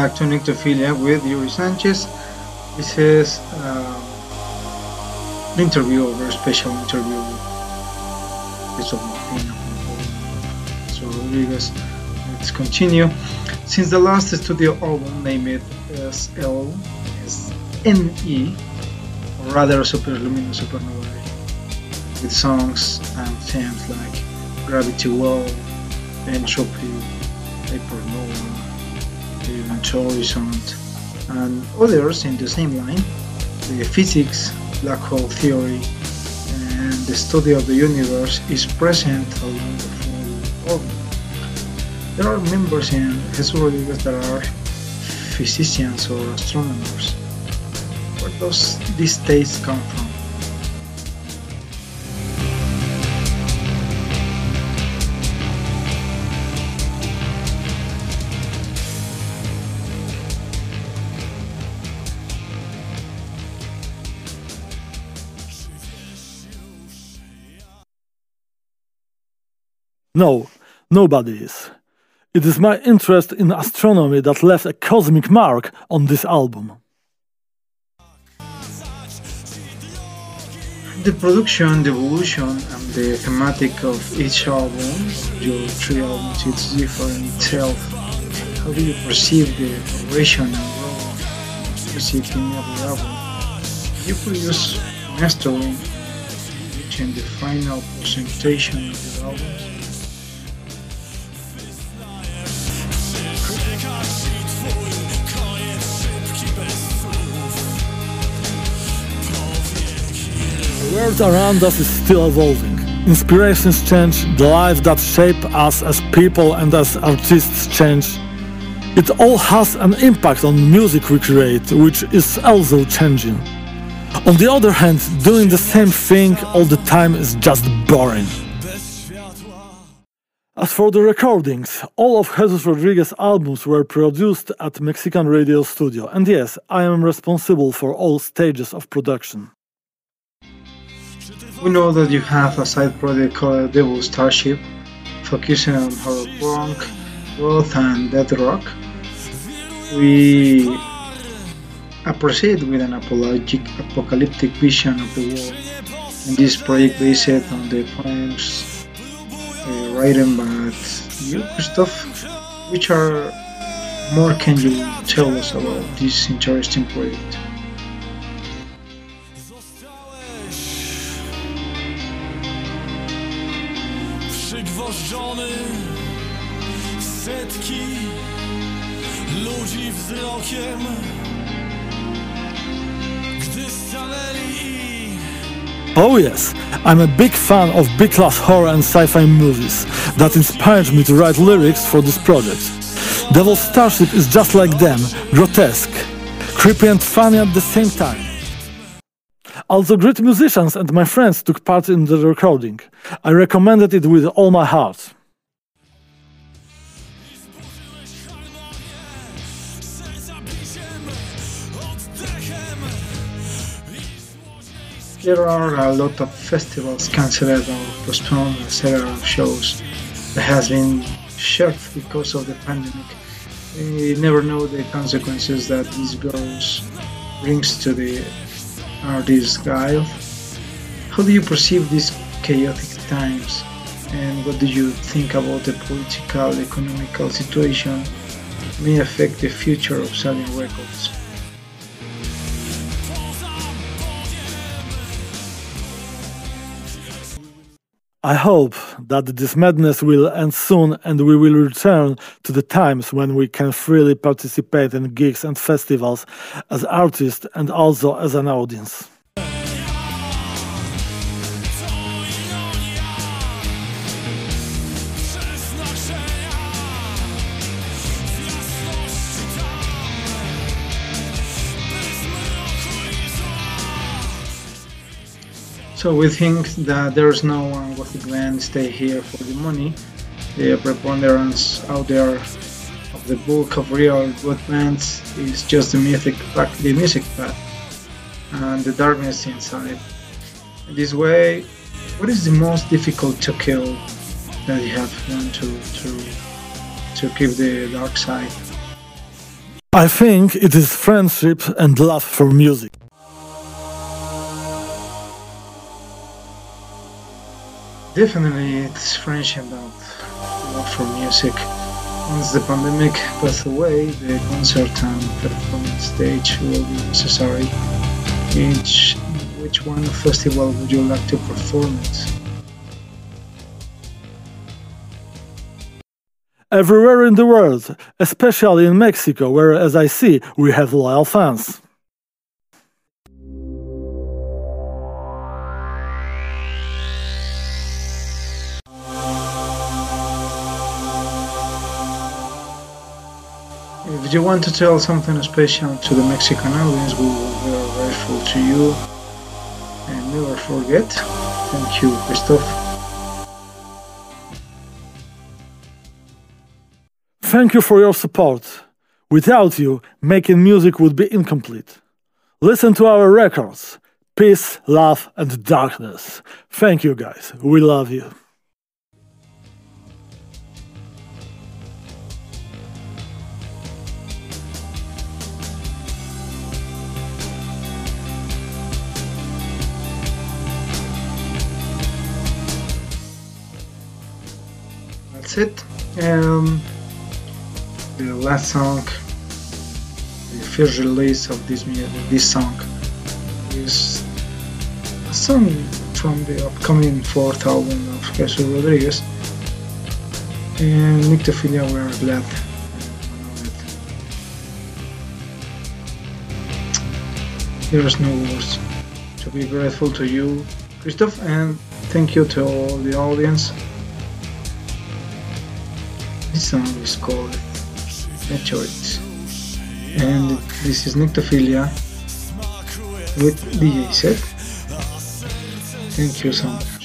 Back to Nictophilia with Yuri Sanchez. This is um, an interview, a very special interview with Christoph Martina So Rodriguez. Let's continue. Since the last studio album named SL NE, or rather Super Luminous Supernova, with songs and themes like Gravity Well, Entropy, Hypernova, Horizon, and others in the same line, the physics, black hole theory, and the study of the universe is present along the full album. There are members in Jesus Rodriguez that are physicians or astronomers. Where does these tastes come from? No, nobody is. It is my interest in astronomy that left a cosmic mark on this album. The production, the evolution, and the thematic of each album, your three albums, it's different itself. How do you perceive the progression and growth received in every album? You produce mastering, reaching the final presentation of the albums. The world around us is still evolving. Inspirations change, the lives that shape us as people and as artists change. It all has an impact on music we create, which is also changing. On the other hand, doing the same thing all the time is just boring. As for the recordings, all of Jesus Rodriguez's albums were produced at Mexican Radio Studio, and yes, I am responsible for all stages of production. We know that you have a side project called Devil Starship, focusing on horror punk, goth, and death rock. We appreciate with an apologetic, apocalyptic vision of the world. And this project based on the poems uh, written by you, Christoph. Which are more can you tell us about this interesting project? Setki ludzi wzrokiem, gdy Oh yes, I'm a big fan of big class horror and sci-fi movies that inspired me to write lyrics for this project. Devil Starship is just like them, grotesque, creepy and funny at the same time. Also, great musicians and my friends took part in the recording. I recommended it with all my heart. There are a lot of festivals cancelled or postponed, several shows that has been shelved because of the pandemic. We never know the consequences that these girls brings to the uh, artist guile. How do you perceive these chaotic times? And what do you think about the political, economical situation may affect the future of selling records? I hope that this madness will end soon and we will return to the times when we can freely participate in gigs and festivals as artists and also as an audience. So we think that there's no one with the grand stay here for the money. The preponderance out there of the bulk of real good bands is just the music pack, the music path, and the darkness inside. In this way, what is the most difficult to kill that you have done to to to keep the dark side? I think it is friendship and love for music. Definitely, it's friendship and love for music. Once the pandemic passes away, the concert and performance stage will be necessary. Each, which one festival would you like to perform at? Everywhere in the world, especially in Mexico, where, as I see, we have loyal fans. If you want to tell something special to the Mexican audience, we will be grateful to you. And never forget, thank you, Christoph. Thank you for your support. Without you, making music would be incomplete. Listen to our records. Peace, love, and darkness. Thank you, guys. We love you. That's it. Um, the last song, the first release of this this song is a song from the upcoming fourth album of Jesus Rodriguez. And Nyctophilia, we are glad. There's no words to be grateful to you, Christoph, and thank you to all the audience. This song is called Meteorites, and this is Nyctophilia with DJ Set. Thank you so much.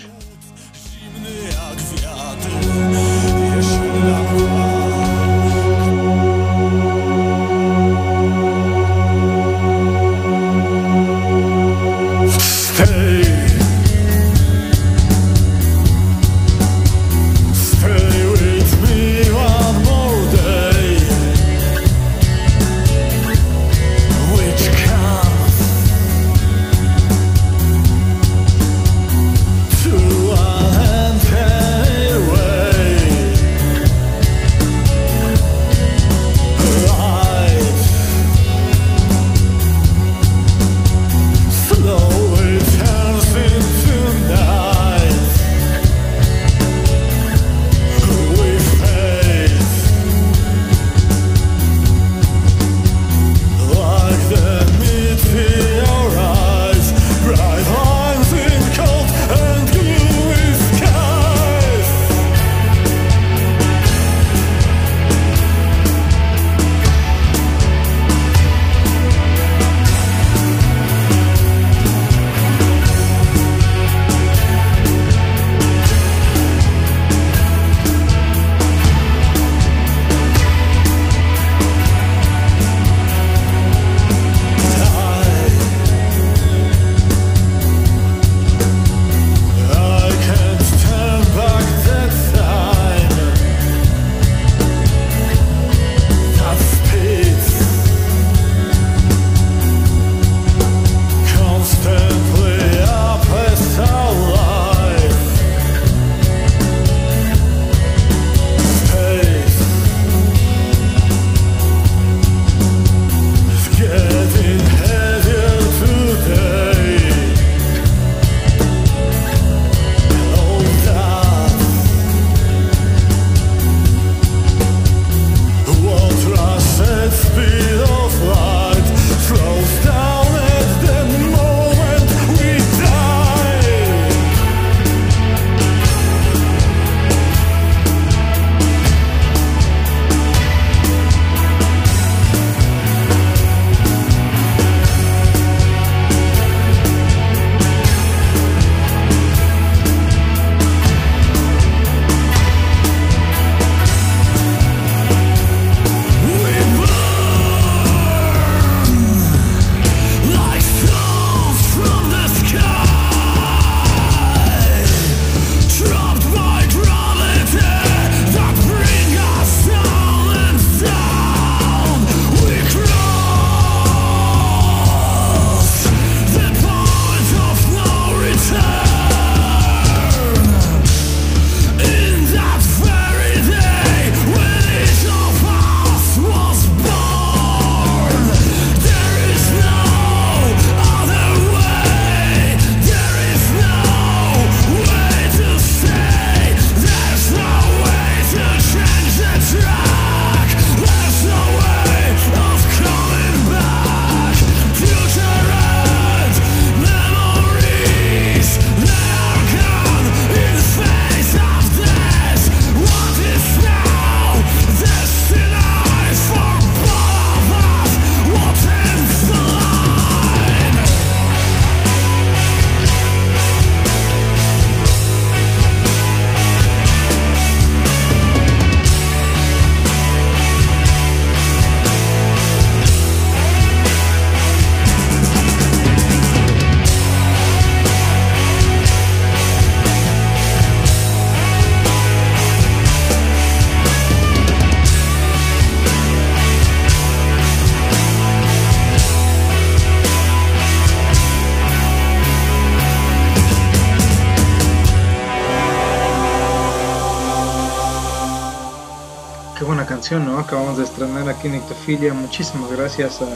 Acabamos de estrenar aquí en Ictofilia. Muchísimas gracias a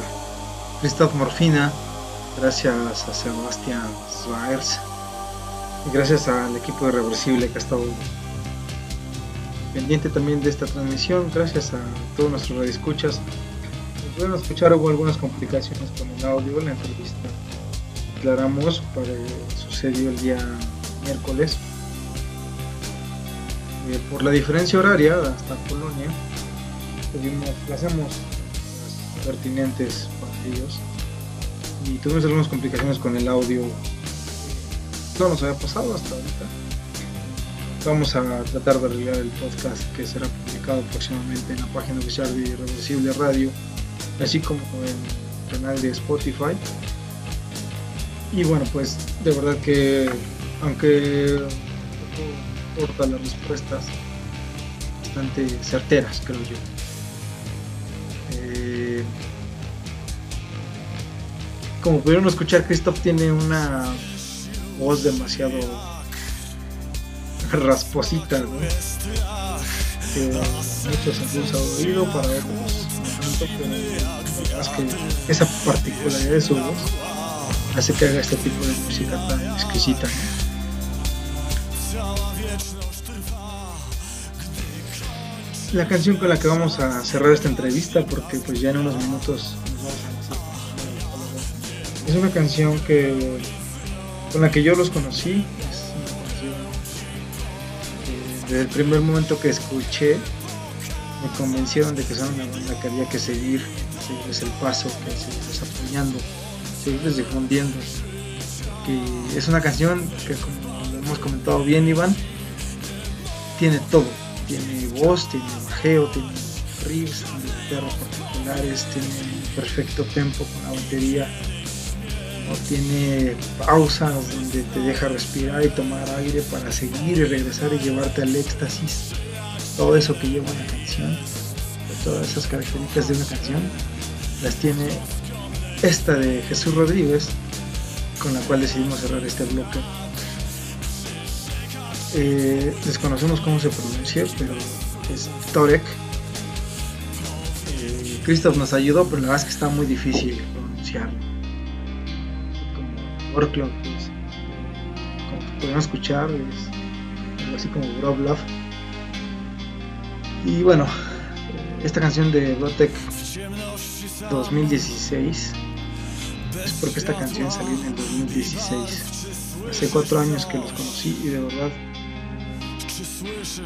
Christoph Morfina, gracias a Sebastián Zwaers y gracias al equipo de Reversible que ha estado pendiente también de esta transmisión. Gracias a todos nuestros radioescuchas. Pueden escuchar, hubo algunas complicaciones con el audio, la entrevista. Aclaramos, para, sucedió el día miércoles eh, por la diferencia horaria hasta Polonia, tuvimos, las pertinentes para ellos y tuvimos algunas complicaciones con el audio. No nos había pasado hasta ahorita. Vamos a tratar de arreglar el podcast que será publicado próximamente en la página oficial de Irreversible Radio, así como en el canal de Spotify. Y bueno, pues de verdad que aunque corta las respuestas, bastante certeras, creo yo. Como pudieron escuchar, Christoph tiene una voz demasiado rasposita, ¿no? que muchos han usado oído, para otros no que esa particularidad de su voz hace que haga este tipo de música tan exquisita. la canción con la que vamos a cerrar esta entrevista porque pues ya en unos minutos es una canción que con la que yo los conocí. Es una canción desde el primer momento que escuché me convencieron de que son una banda que había que seguir seguirles el paso que seguirles apoyando seguirles difundiendo. Que es una canción que como hemos comentado bien Iván tiene todo. Tiene voz, tiene bajeo, tiene riffs de guitarra particulares, tiene un perfecto tempo con la batería, ¿no? tiene pausas donde te deja respirar y tomar aire para seguir y regresar y llevarte al éxtasis. Todo eso que lleva una canción, todas esas características de una canción, las tiene esta de Jesús Rodríguez, con la cual decidimos cerrar este bloque eh, desconocemos cómo se pronuncia, pero es Torek. Eh, Christoph nos ayudó, pero la verdad es que está muy difícil pronunciarlo. Orklov, pues, como podemos escuchar, es algo así como Groblov. Y bueno, esta canción de Rotek 2016 es porque esta canción salió en el 2016. Hace cuatro años que los conocí y de verdad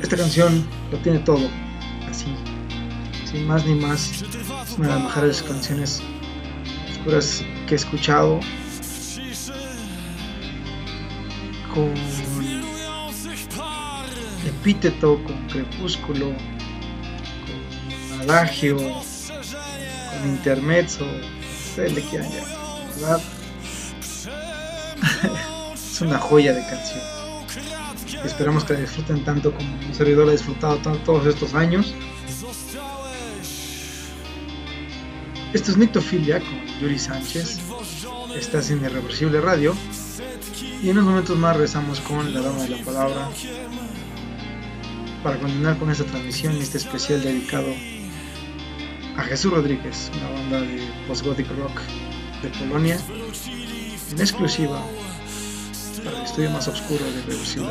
esta canción lo tiene todo, así, sin más ni más. Es una de las mejores canciones oscuras que he escuchado. Con epíteto, con crepúsculo, con adagio, con intermezzo, ustedes le quieran ¿verdad? es una joya de canción. Esperamos que la disfruten tanto como un servidor ha disfrutado todos estos años. Esto es Nictofilia con Yuri Sánchez. Estás en Irreversible Radio. Y en unos momentos más regresamos con la dama de la palabra para continuar con esta transmisión y este especial dedicado a Jesús Rodríguez, una banda de post-gothic rock de Polonia, en exclusiva para el estudio más oscuro de Reversible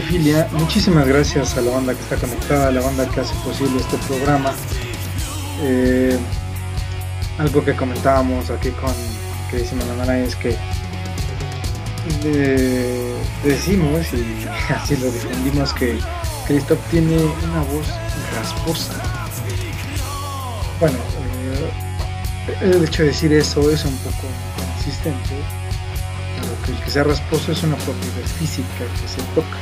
Radio. Muchísimas gracias a la banda que está conectada, a la banda que hace posible este programa. Eh, algo que comentábamos aquí con que dice Manamana es que decimos y así lo difundimos que Christoph tiene una voz rasposa. Bueno, eh, el hecho de decir eso es un poco inconsistente, que el que sea rasposo es una propiedad física que se toca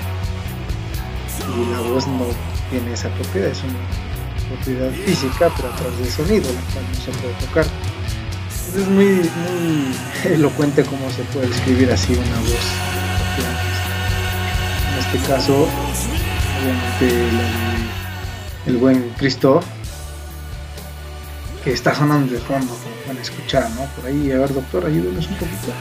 y la voz no tiene esa propiedad, es una propiedad física, pero a través del sonido, la cual no se puede tocar. es muy, muy elocuente cómo se puede escribir así una voz. En este caso, obviamente el, buen Cristo, que está sonando de fondo, como pueden escuchar, ¿no? Por ahí, a ver doctor, ayúdenos un poquito.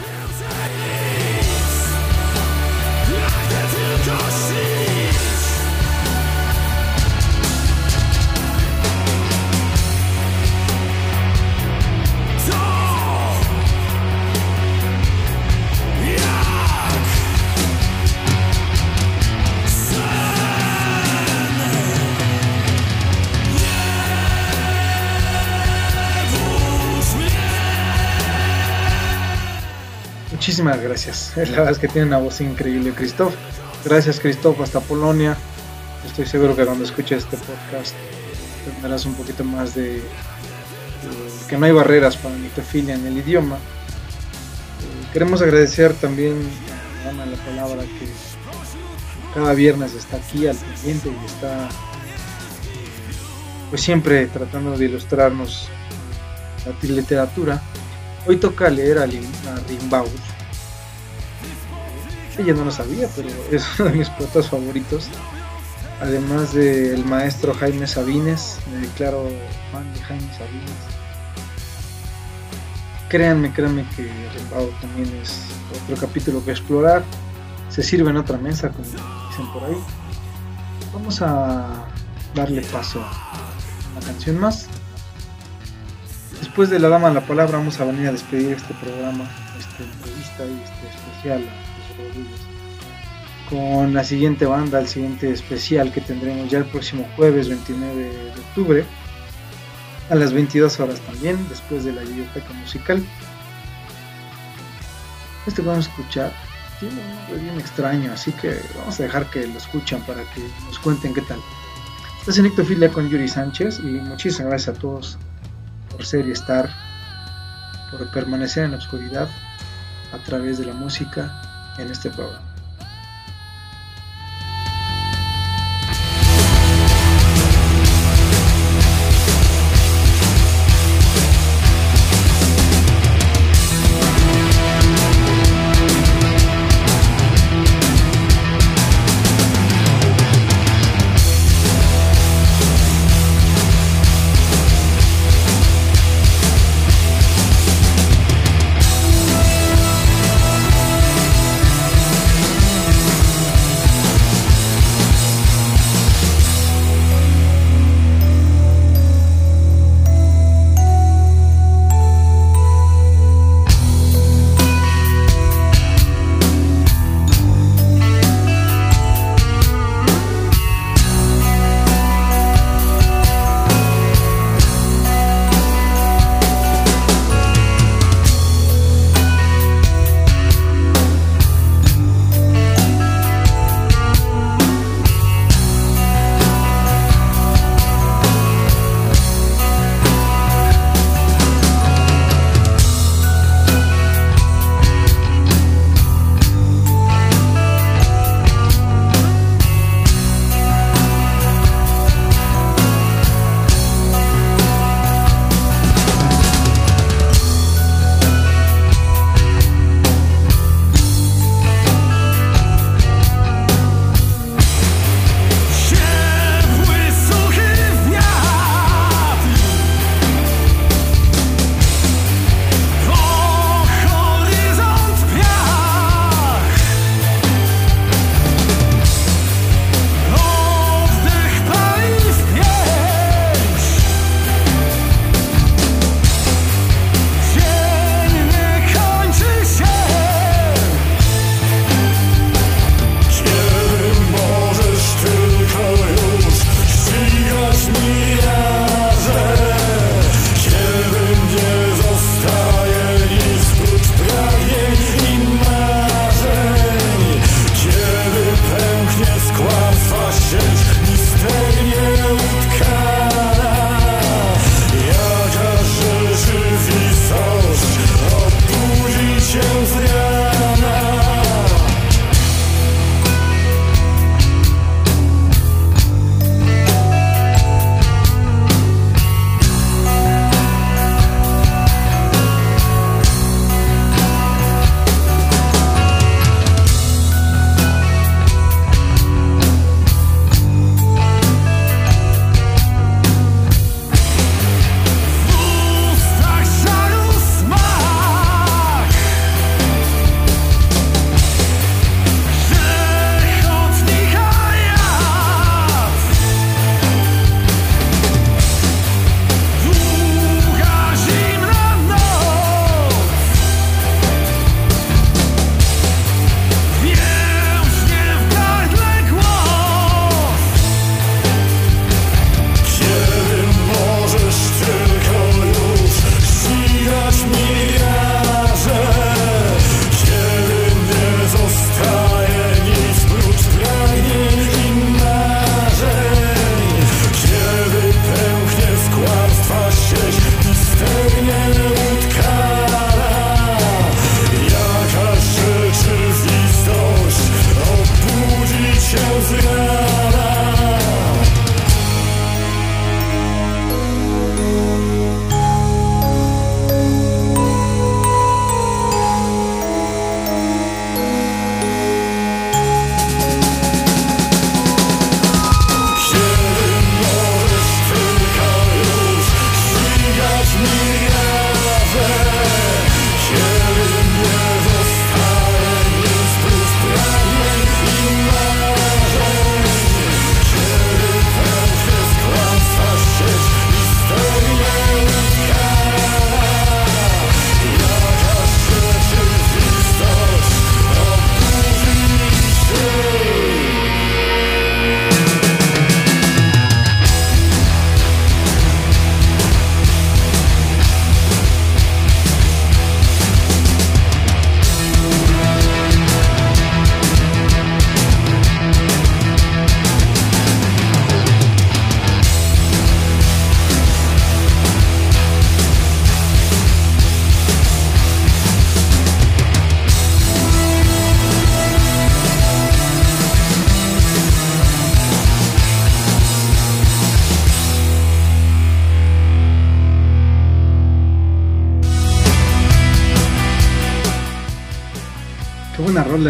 Muchísimas gracias. La verdad es que tiene una voz increíble, Christoph. Gracias, Christoph, hasta Polonia. Estoy seguro que cuando escuches este podcast tendrás un poquito más de, que no hay barreras para mitofilia en el idioma. Eh, queremos agradecer también a Ana la palabra que cada viernes está aquí al pendiente y está pues siempre tratando de ilustrarnos la literatura. Hoy toca leer a, Rimbaud. Ella no lo sabía, pero es uno de mis poetas favoritos. Además del maestro Jaime Sabines, me declaro fan de Jaime Sabines. Créanme, créanme que Rimbaud también es otro capítulo que explorar. Se sirve en otra mesa, como dicen por ahí. Vamos a darle paso a la canción más. Después de la dama la palabra vamos a venir a despedir este programa, esta entrevista y este especial con la siguiente banda, el siguiente especial que tendremos ya el próximo jueves 29 de octubre a las 22 horas también, después de la biblioteca musical. Este vamos a escuchar tiene un nombre bien extraño, así que vamos a dejar que lo escuchen para que nos cuenten qué tal. Este es Nictofilia con Yuri Sánchez y muchísimas gracias a todos por ser y estar, por permanecer en la oscuridad a través de la música en este programa.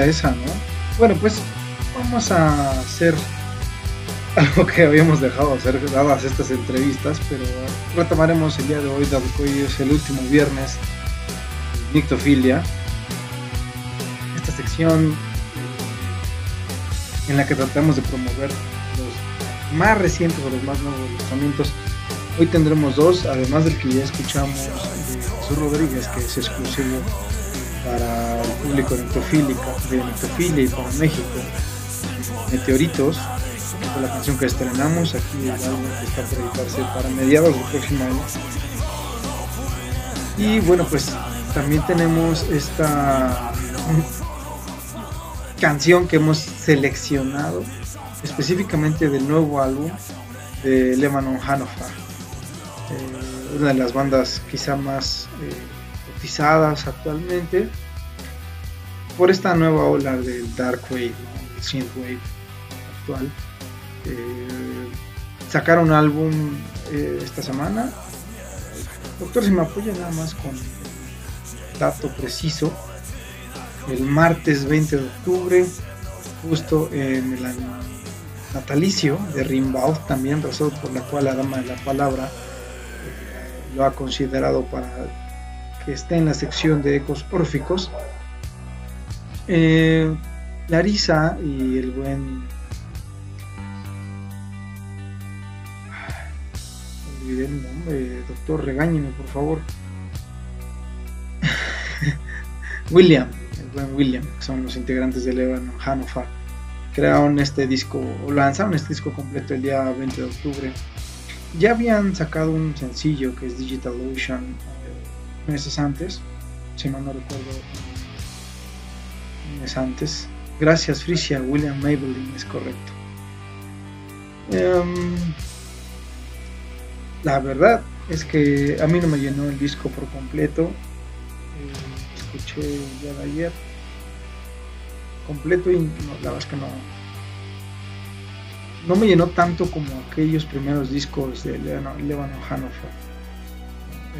Esa, ¿no? Bueno, pues vamos a hacer algo que habíamos dejado hacer dadas estas entrevistas, pero retomaremos el día de hoy, dado que hoy es el último viernes de Nictofilia. Esta sección en la que tratamos de promover los más recientes o los más nuevos lanzamientos. Hoy tendremos dos, además del que ya escuchamos de Jesús Rodríguez, que es exclusivo para público de Nectofilia y para México. Meteoritos, que fue la canción que estrenamos, aquí que está por editarse para mediados del próximo año. Y bueno, pues también tenemos esta canción que hemos seleccionado específicamente del nuevo álbum de Lebanon Hanofa, eh, una de las bandas quizá más eh, cotizadas actualmente por esta nueva ola del dark wave, el synthwave actual. Eh, sacaron un álbum esta semana. Doctor, si me apoya nada más con dato preciso el martes 20 de octubre, justo en el natalicio de Rimbaud, también razón por la cual la Dama de la Palabra eh, lo ha considerado para que esté en la sección de ecos órficos. Eh, Larisa y el buen olvidé el nombre, doctor, regáñeme por favor. William, William, que son los integrantes de Lebanon Hanover, crearon este disco, o lanzaron este disco completo el día 20 de octubre. Ya habían sacado un sencillo que es Digital Ocean eh, meses antes, si no, no recuerdo, antes. Gracias, Frisia, William Maybelline es correcto. Em, la verdad es que a mí no me llenó el disco por completo. Eh, escuché día de ayer completo y la verdad es que no no me llenó tanto como aquellos primeros discos de Lebanon Hanover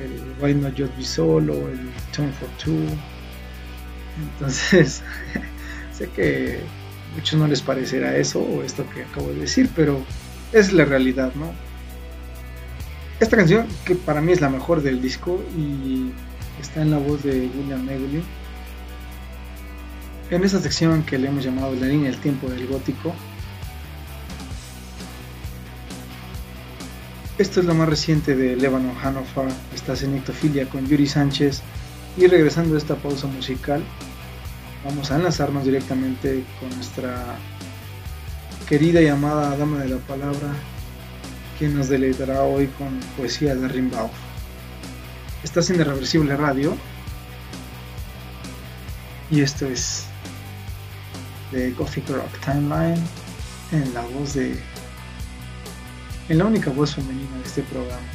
el Why Not Just Be Solo el Tone for Two entonces sé que a muchos no les parecerá eso o esto que acabo de decir pero es la realidad no esta canción que para mí es la mejor del disco y está en la voz de William Egley. En esta sección que le hemos llamado La línea del tiempo del gótico, esto es lo más reciente de Lebanon Hanofa, está en Nictofilia con Yuri Sánchez y regresando a esta pausa musical, vamos a enlazarnos directamente con nuestra querida y amada dama de la palabra, quien nos deleitará hoy con poesía de Rimbaud. Estás en Irreversible Radio. Y esto es de Gothic Rock Timeline en la voz de. en la única voz femenina de este programa.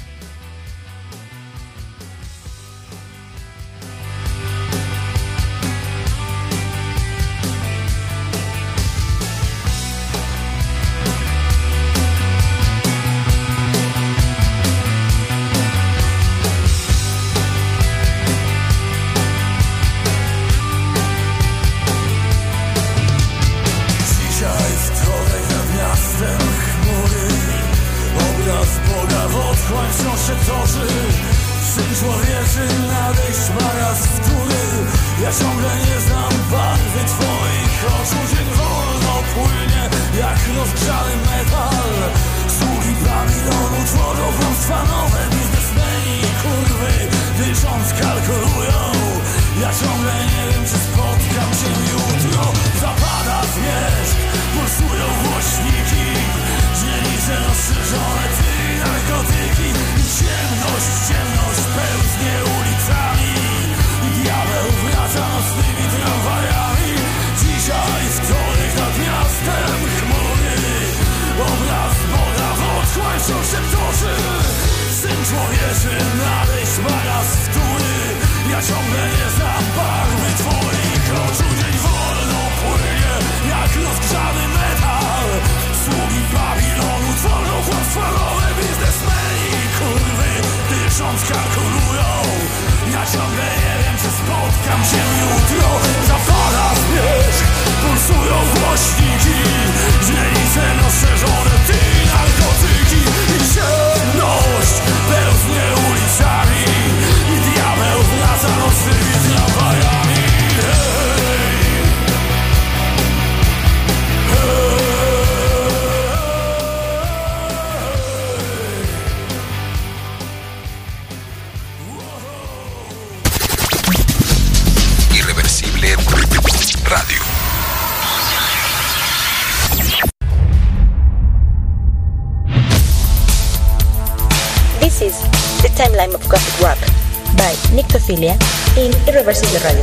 Percy de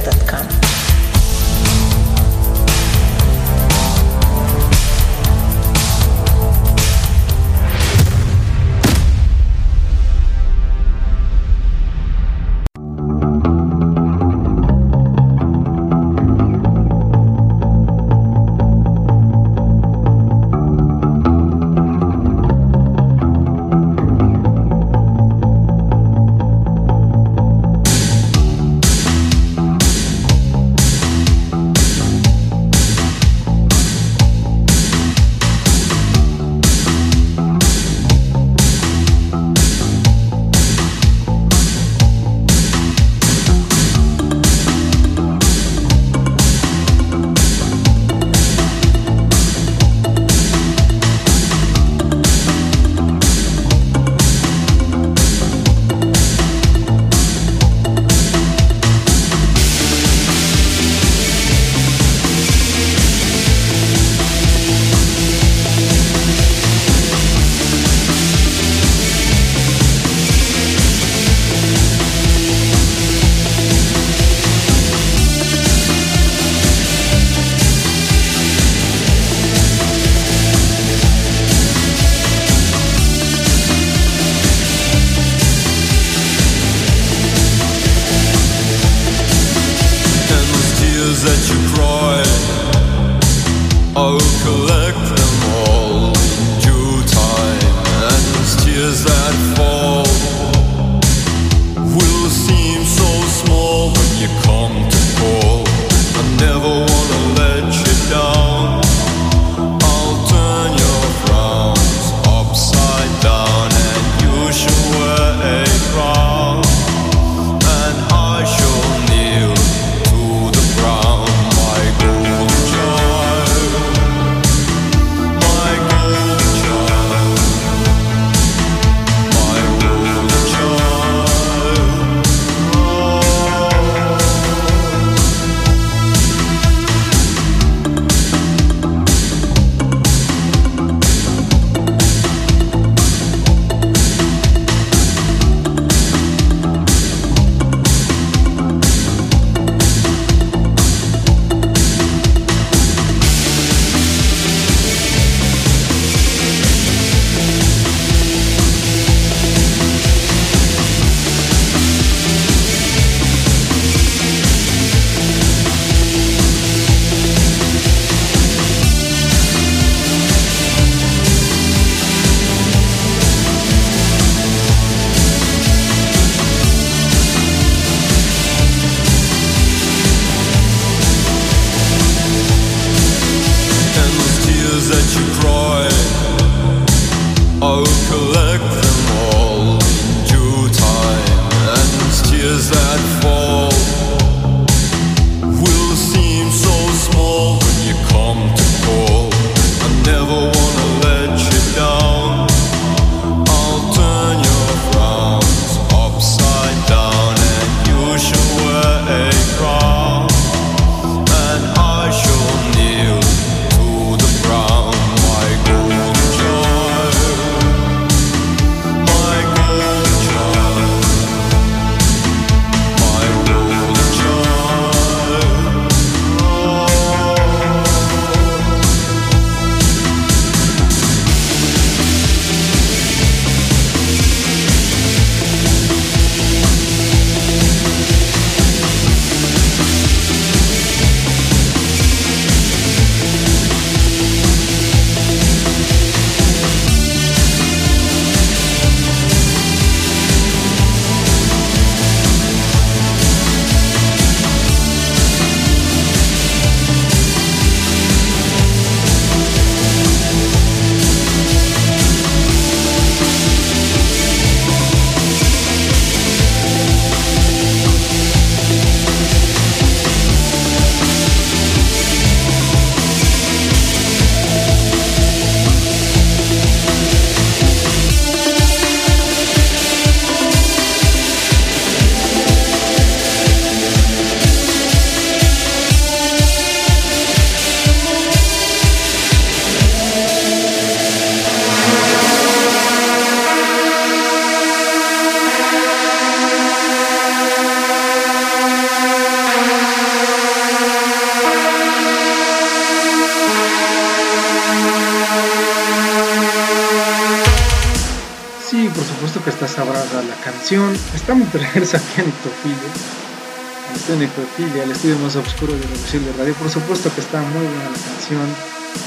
Estamos de regreso aquí en. El estudio Nictofilia, el estudio más oscuro de de Radio. Por supuesto que está muy buena la canción.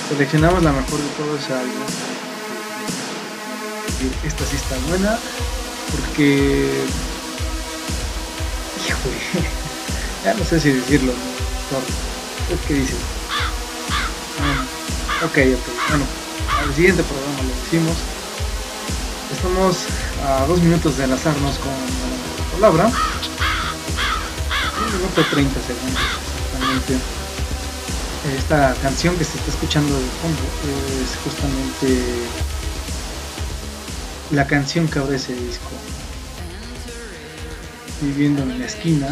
Seleccionamos la mejor de todo ese álbum. Esta sí está buena. Porque. Híjole. ya no sé si decirlo. ¿no? ¿Qué dices? ok, ok. Bueno, al siguiente programa lo decimos. Estamos a dos minutos de enlazarnos con la palabra. Un minuto 30 segundos exactamente. Esta canción que se está escuchando de fondo es justamente la canción que abre ese disco. Viviendo en la esquina,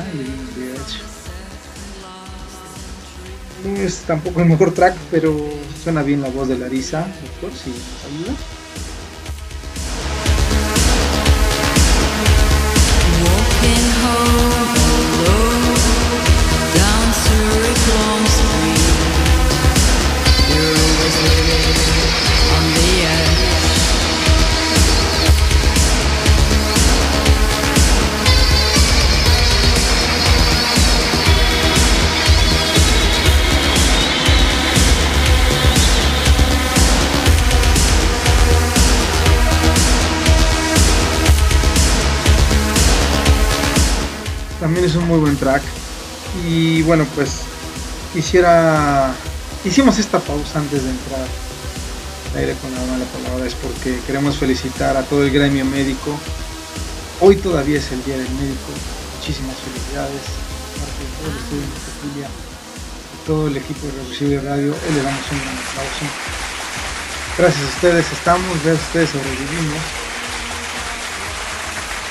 No es tampoco el mejor track, pero suena bien la voz de Larisa, doctor, si también es un muy buen track. Y bueno, pues quisiera. Hicimos esta pausa antes de entrar al aire con la mala palabra, es porque queremos felicitar a todo el gremio médico. Hoy todavía es el Día del Médico. Muchísimas felicidades. Parte de todo el estudio de familia, todo el equipo de Radio. Hoy le damos un gran aplauso. Gracias a ustedes estamos, gracias a ustedes sobrevivimos.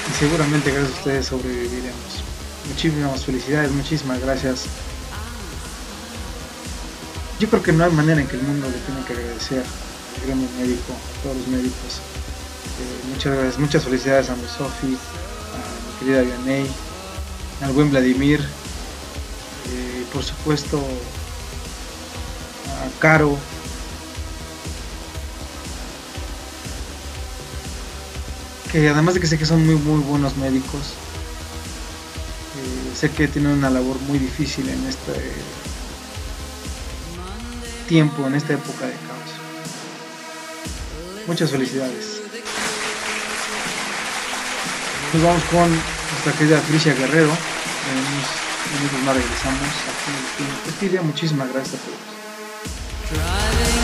Y seguramente gracias a ustedes sobreviviremos. Muchísimas felicidades, muchísimas gracias. Yo creo que no hay manera en que el mundo le tenga que agradecer al gremio médico, a todos los médicos. Eh, muchas gracias, muchas felicidades a mi Sofi, a mi querida Vianey, al buen Vladimir, eh, por supuesto a Caro, que además de que sé que son muy muy buenos médicos, sé que tiene una labor muy difícil en este tiempo, en esta época de caos. Muchas felicidades. Nos vamos con nuestra querida Tricia Guerrero. En unos minutos más regresamos aquí en Muchísimas gracias a todos.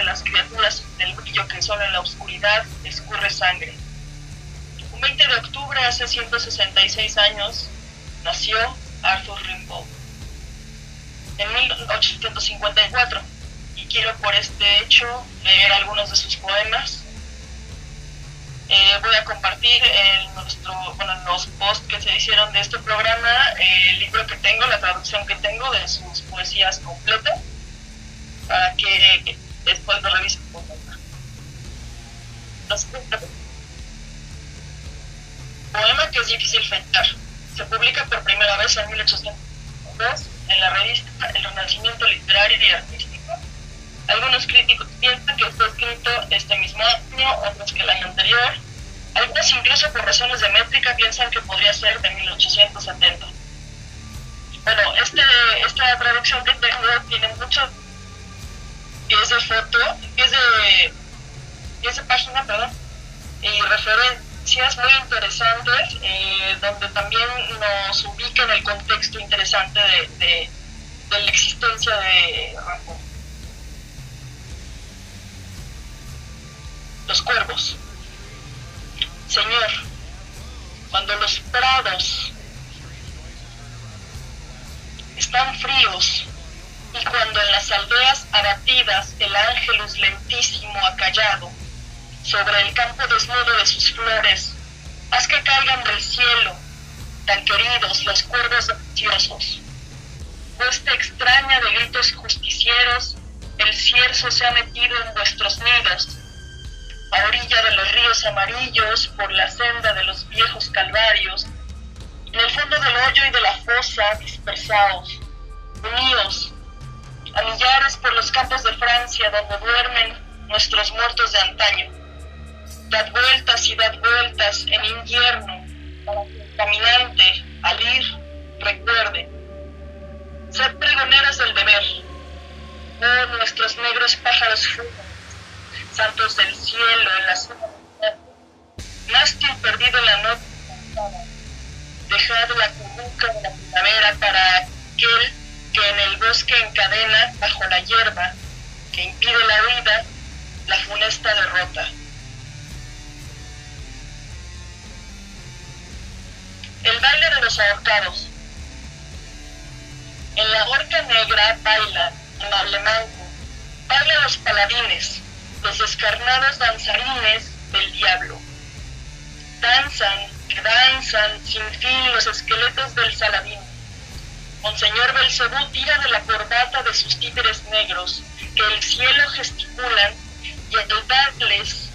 De las criaturas del brillo que solo en la oscuridad escurre sangre. Un 20 de octubre, hace 166 años, nació Arthur Rimbaud. En 1854 quiero por este hecho leer algunos de sus poemas. Eh, voy a compartir en nuestro, bueno, los posts que se hicieron de este programa el libro que tengo, la traducción que tengo de sus poesías completas, para que después lo revisen con Poema que es difícil fechar. Se publica por primera vez en 1802 en la revista El Renacimiento Literario y Artístico algunos críticos piensan que fue escrito este mismo año, otros que el año anterior. Algunos incluso por razones de métrica piensan que podría ser de 1870. Bueno, este, esta traducción que tengo tiene mucho pies de foto, de, pies de página, perdón, y referencias muy interesantes, eh, donde también nos ubica en el contexto interesante de, de, de la existencia de Rambo. los cuervos. Señor, cuando los prados están fríos y cuando en las aldeas abatidas el ángelus lentísimo ha callado sobre el campo desnudo de sus flores, haz que caigan del cielo, tan queridos los cuervos deliciosos. Puesta extraña de gritos justicieros, el cierzo se ha metido en vuestros nidos a orilla de los ríos amarillos, por la senda de los viejos calvarios, en el fondo del hoyo y de la fosa dispersados, unidos, a millares por los campos de Francia donde duermen nuestros muertos de antaño. Dad vueltas y dad vueltas en invierno, para que el caminante, al ir, recuerde. Sed pregoneras del deber, oh nuestros negros pájaros fugan santos del cielo, en la zona mástil perdido en la noche dejad la curruca de la primavera para aquel que en el bosque encadena bajo la hierba que impide la huida la funesta derrota. El baile de los ahorcados. En la horca negra baila, amable manco, bailan los paladines, los descarnados danzarines del diablo. Danzan, que danzan sin fin los esqueletos del Saladín. Monseñor Belcebú tira de la corbata de sus títeres negros, que el cielo gesticulan, y al darles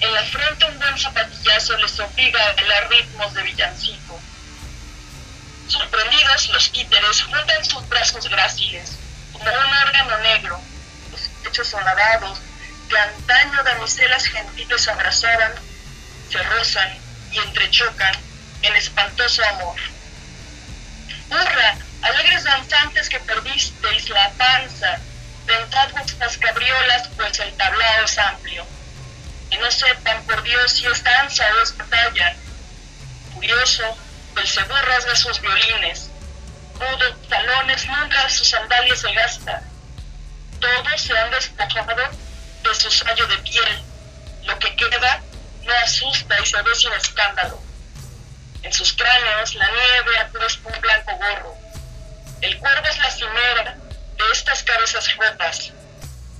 en la frente un buen zapatillazo les obliga a bailar ritmos de villancico. Sorprendidos, los títeres juntan sus brazos gráciles, como un órgano negro, los pechos horadados, que antaño damiselas gentiles abrazaban, se rozan y entrechocan en espantoso amor. ¡Hurra! Alegres danzantes que perdisteis la panza, ventad vuestras cabriolas, pues el tablao es amplio. Y no sepan, por Dios, si es danza o es batalla. Furioso, Belcebú rasga sus violines. Rudos talones, nunca sus sandalias se gasta. Todos se han despojado de su sallo de piel. Lo que queda no asusta y se ve sin escándalo. En sus cráneos la nieve ha puesto un blanco gorro. El cuervo es la cimera de estas cabezas rotas.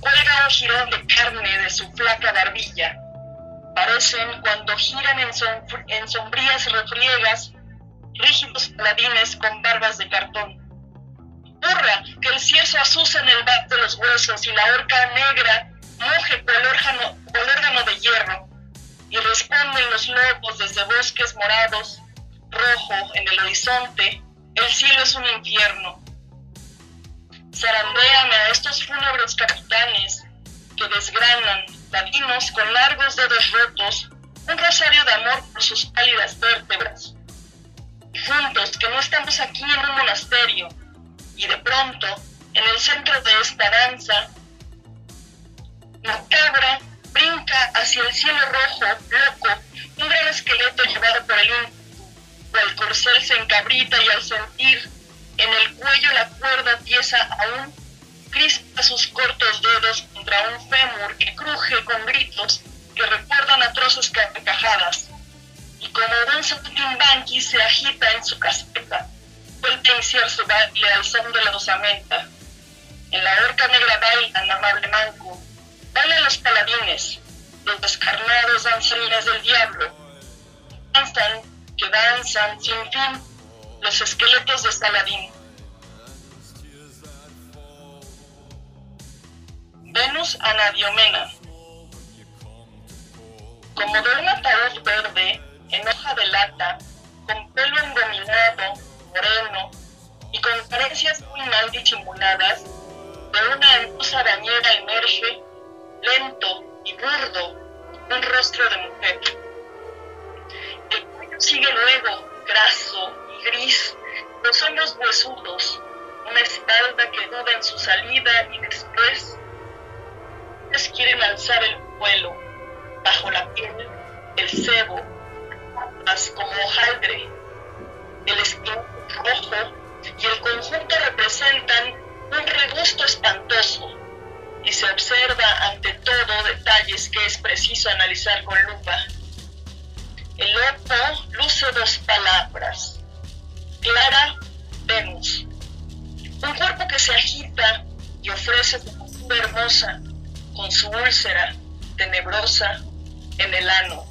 Cuelga un jirón de carne de su flaca barbilla. Parecen cuando giran en, sombrías refriegas rígidos paladines con barbas de cartón. ¡Hurra! Que el cierzo asusa en el bat de los huesos y la horca negra moje por órgano, de hierro, y responden los lobos desde bosques morados rojo en el horizonte, el cielo es un infierno. Zarandéame a estos fúnebres capitanes que desgranan, ladinos con largos dedos rotos, un rosario de amor por sus pálidas vértebras. Juntos, que no estamos aquí en un monasterio, y de pronto, en el centro de esta danza, macabra brinca hacia el cielo rojo, y al sentir en el cuello la cuerda tiesa aún, crispa sus cortos dedos contra un fémur que cruje con gritos que recuerdan atroces carcajadas. Y como un saltimbanqui se agita en su caseta, vuelve a iniciar su baile al son de la dosamenta. En la horca negra bailan amable manco, bailan los paladines, los descarnados danzarines del diablo, danzan que danzan sin fin los esqueletos de Saladín. Venus Anadiomena. Como de un ataúd verde, en hoja de lata, con pelo engominado, moreno, y con carencias muy mal disimuladas, de una hermosa arañera emerge, lento y burdo, un rostro de mujer. El cuello sigue luego, graso gris, los hombros huesudos, una espalda que duda en su salida y después quieren alzar el vuelo bajo la piel, el cebo, como hojaldre, el espino rojo y el conjunto representan un regusto espantoso y se observa ante todo detalles que es preciso analizar con lupa. El ojo luce dos palabras. Clara Venus. Un cuerpo que se agita y ofrece una hermosa con su úlcera tenebrosa en el ano.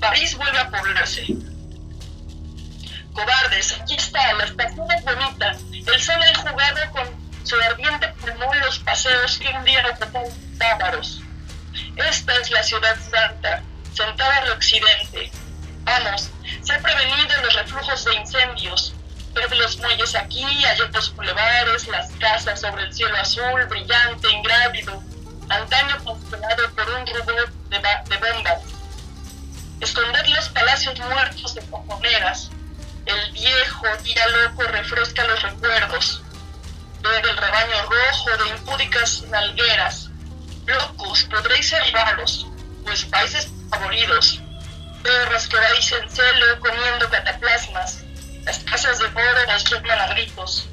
París vuelve a poblarse. Cobardes, aquí está, la estación es bonita. El sol ha jugado con su ardiente pulmón los paseos que un día ocuparon bárbaros. Esta es la ciudad santa, sentada al occidente. Vamos, se ha prevenido los reflujos de incendios, de los muelles aquí, hay otros bulevares, las casas sobre el cielo azul, brillante, ingrávido, antaño constelado por un rubor de, bombas. Esconder los palacios muertos de cojoneras, el viejo día loco refresca los recuerdos. Ver el rebaño rojo de impúdicas nalgueras. Locos, podréis ser raros, pues vais favoridos. Perras que vais en celo comiendo cataplasmas las casas de oro nos llaman a gritos.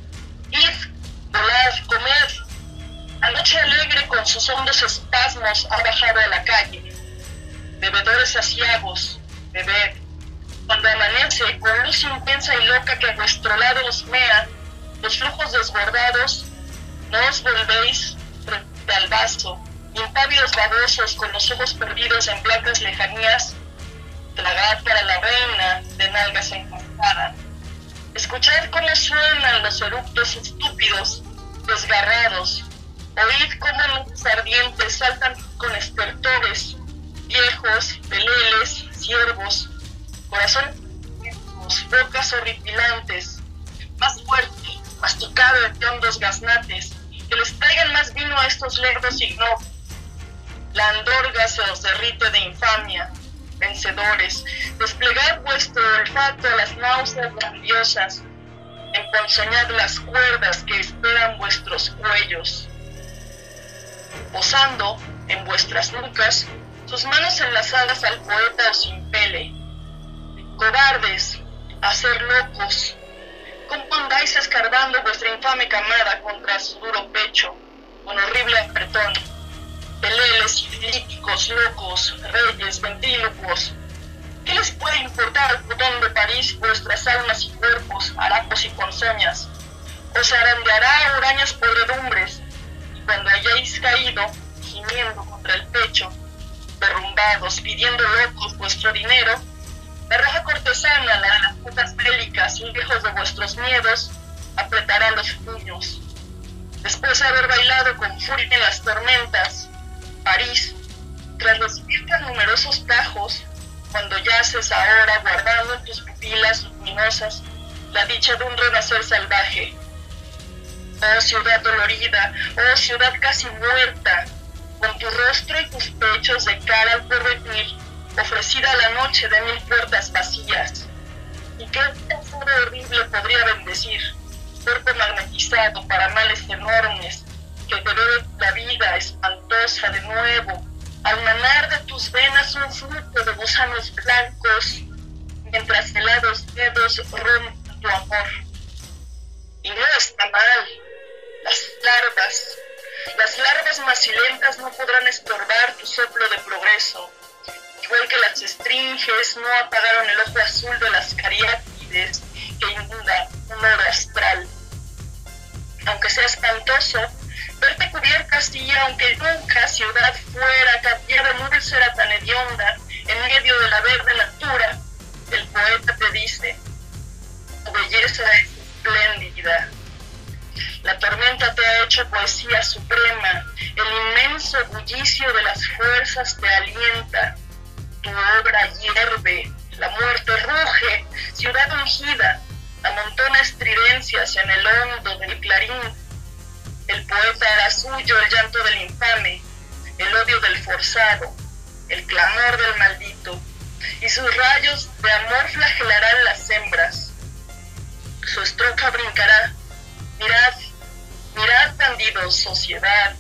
Ir, volar, comer. Anoche alegre con sus hondos espasmos ha bajado a la calle. Bebedores asiagos, beber. Cuando amanece con luz intensa y loca que a vuestro lado os mea, los flujos desbordados, no os volvéis frente al vaso, impávidos babosos con los ojos perdidos en blancas lejanías, tragad para la reina de nalgas encantadas. Escuchad cómo suenan los eructos estúpidos, desgarrados. Oíd cómo los ardientes saltan con estertores, viejos, peleles, ciervos, corazones, bocas horripilantes, más fuerte, masticado de hondos gaznates, que les traigan más vino a estos lerdos ignotos. La andorga se os derrite de infamia, vencedores, desplegad vuestro olfato a las náuseas grandiosas, emponzoñad las cuerdas que esperan vuestros cuellos, posando en vuestras nucas, sus manos enlazadas al poeta os impele. Cobardes, a ser locos, ¿cómo andáis escarbando vuestra infame camada contra su duro pecho, con horrible apretón? Peleles políticos, locos, reyes, ventrílocos. ¿Qué les puede importar al botón de París vuestras almas y cuerpos, harapos y ponzoñas? Os arandeará hurañas podredumbres, y cuando hayáis caído, gimiendo contra el pecho, derrumbados, pidiendo locos vuestro dinero, la raja cortesana, las putas bélicas lejos de vuestros miedos, apretará los puños. Después de haber bailado con furia en las tormentas, París, tras recibir tan numerosos tajos, cuando yaces ahora guardando en tus pupilas luminosas la dicha de un renacer salvaje. Oh ciudad dolorida, oh ciudad casi muerta, con tu rostro y tus pechos de cara al porvenir, ofrecida a la noche de mil puertas vacías. ¿Y qué futuro horrible podría bendecir? Cuerpo magnetizado para males enormes, que ve la vida espantosa de nuevo, al manar de tus venas un fruto de gusanos blancos, mientras helados dedos rompen tu amor. Y no está mal. Las larvas, las larvas macilentas no podrán estorbar tu soplo de progreso. Igual que las estringes no apagaron el ojo azul de las cariátides que inunda un oro astral. Aunque sea espantoso, verte cubierta así, aunque nunca ciudad fuera cambiada en una tan hedionda, en medio de la verde natura, el poeta te dice, tu belleza es espléndida. La tormenta te ha hecho poesía suprema, el inmenso bullicio de las fuerzas te alienta, tu obra hierve, la muerte ruge, ciudad ungida, amontona estridencias en el hondo del clarín, el poeta era suyo el llanto del infame, el odio del forzado, el clamor del maldito, y sus rayos de amor flagelarán las hembras. Su estrofa brincará. Mirad, mirad, bandidos, sociedad,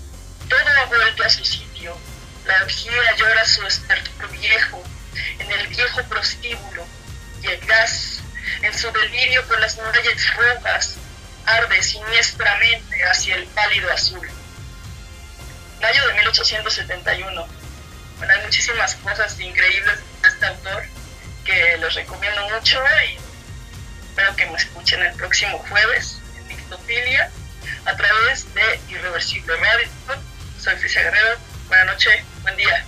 todo ha vuelto a su sitio. La orgía llora su estertor viejo, en el viejo prostíbulo, y el gas, en su delirio con las murallas rojas, arde siniestramente hacia el pálido azul. Mayo de 1871. Bueno, hay muchísimas cosas increíbles de este autor que les recomiendo mucho y espero que me escuchen el próximo jueves en Mixtofilia a través de Irreversible Radio. Soy Felicia Guerrero. Buenas noches, buen día.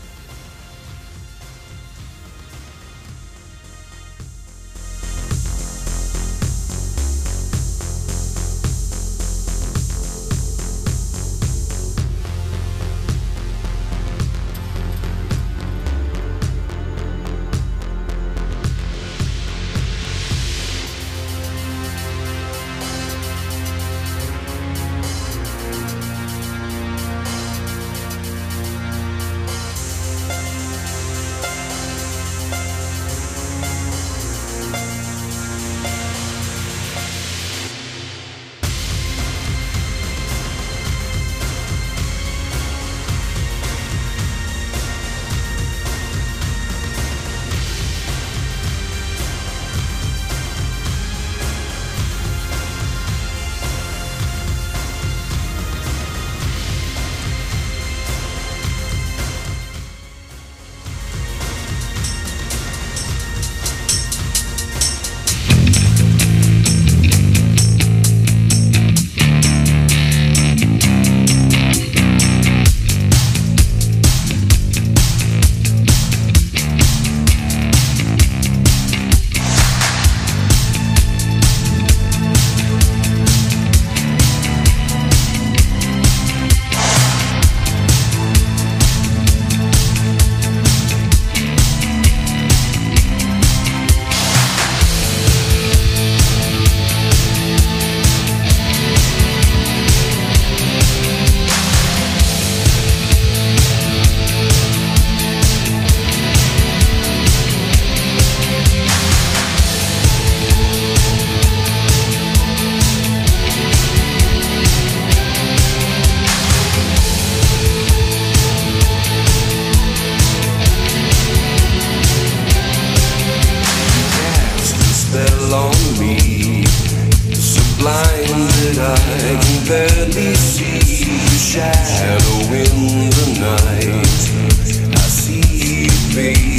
shadow in the night. I see it, baby.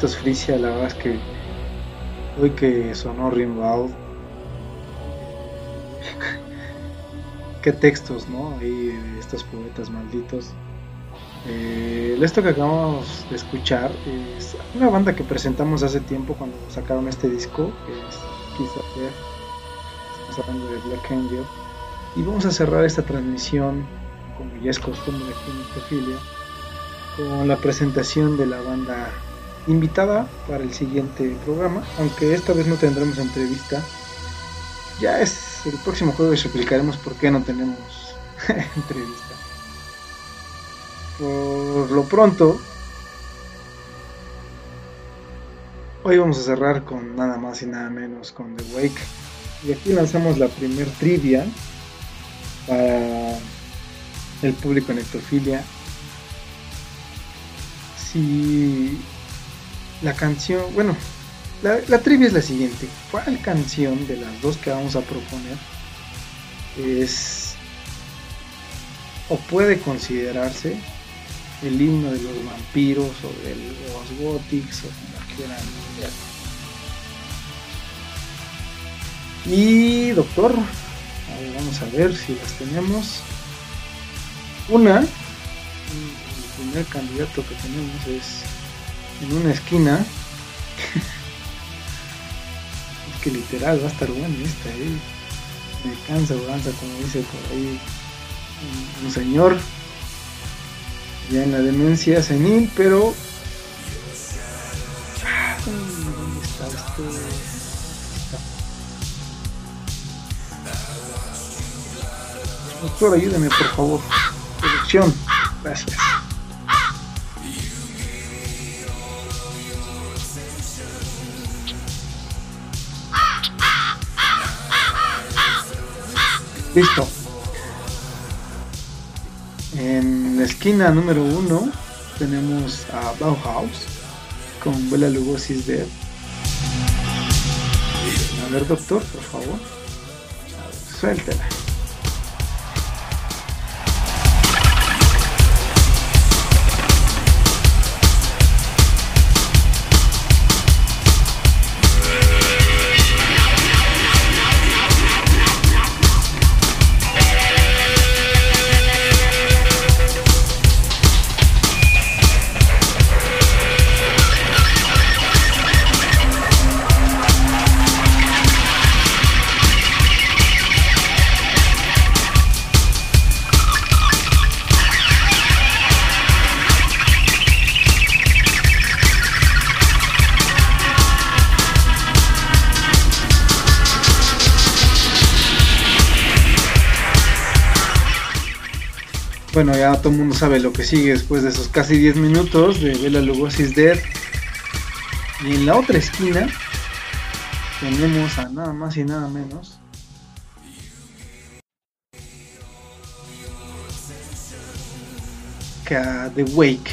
Frisia, la verdad es que hoy que sonó Rimbaud, qué textos, ¿no? Ahí estos poetas malditos. Eh, esto que acabamos de escuchar es una banda que presentamos hace tiempo cuando sacaron este disco, que es Kiss Estamos hablando de Black Angel. Y vamos a cerrar esta transmisión, como ya es costumbre aquí en Necrofilia, con la presentación de la banda invitada para el siguiente programa, aunque esta vez no tendremos entrevista. Ya es el próximo jueves explicaremos por qué no tenemos entrevista. Por lo pronto, hoy vamos a cerrar con nada más y nada menos con The Wake. Y aquí lanzamos la primer trivia para el público en ectofilia. Si la canción, bueno, la, trivia es la siguiente. ¿Cuál canción de las dos que vamos a proponer es o puede considerarse el himno de los vampiros o de los gothics o como quieran Y doctor, vamos a ver si las tenemos. Una, el primer candidato que tenemos es en una esquina. es que literal va a estar bueno esta, eh. Me cansa, avanza, como dice por ahí un, señor. Ya en la demencia senil, pero. ¿Dónde está esto? Doctor, ayúdeme por favor. Producción. Gracias. Listo. En la esquina número uno tenemos a Bauhaus con Bela Lugosi's Dead. A ver, doctor, por favor. Suéltela. Bueno, ya todo el mundo sabe lo que sigue después de esos casi 10 minutos de Bela Lugosi's Dead. Y en la otra esquina tenemos a nada más y nada menos que The Wake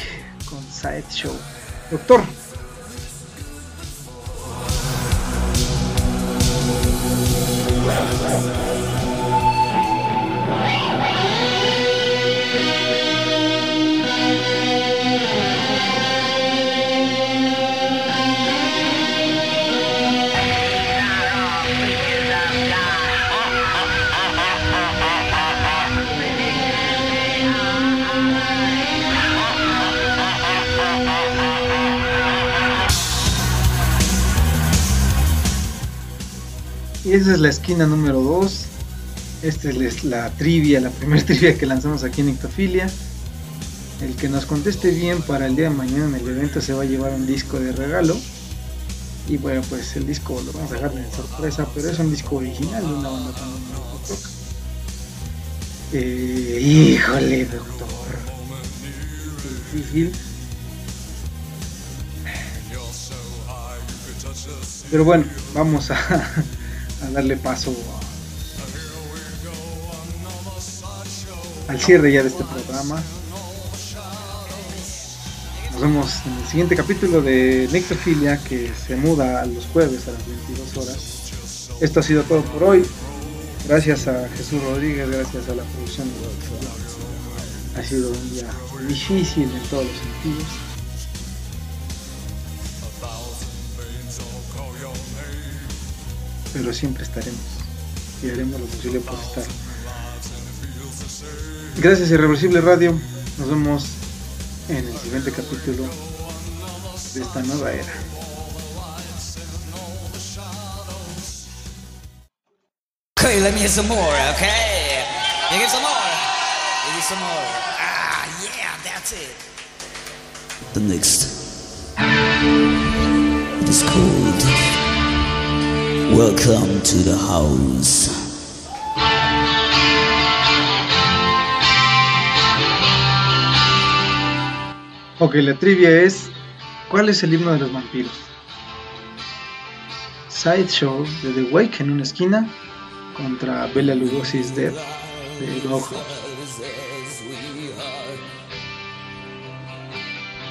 con Sideshow. Doctor, esquina número 2. Esta es la trivia, la primera trivia que lanzamos aquí en Ictofilia. El que nos conteste bien para el día de mañana en el evento se va a llevar un disco de regalo. Y bueno, pues el disco lo vamos a dejar de sorpresa, pero es un disco original de una banda también rock. Eh, híjole, doctor. Difícil. Pero bueno, vamos a darle paso al cierre ya de este programa. Nos vemos en el siguiente capítulo de Nectofilia que se muda a los jueves a las 22 horas. Esto ha sido todo por hoy. Gracias a Jesús Rodríguez, gracias a la producción. Ha sido un día difícil en todos los sentidos. Pero siempre estaremos y haremos lo posible por estar. Gracias Irreversible Radio. Nos vemos en el siguiente capítulo de esta nueva era. Okay, let me hear some more, okay? You get some more. You get some more. Ah, yeah, that's it. The next. It is called Welcome to the House. Ok, la trivia es ¿Cuál es el himno de los vampiros? Sideshow de The Wake en una esquina contra Bella Lugosi's Dead de Doghouse.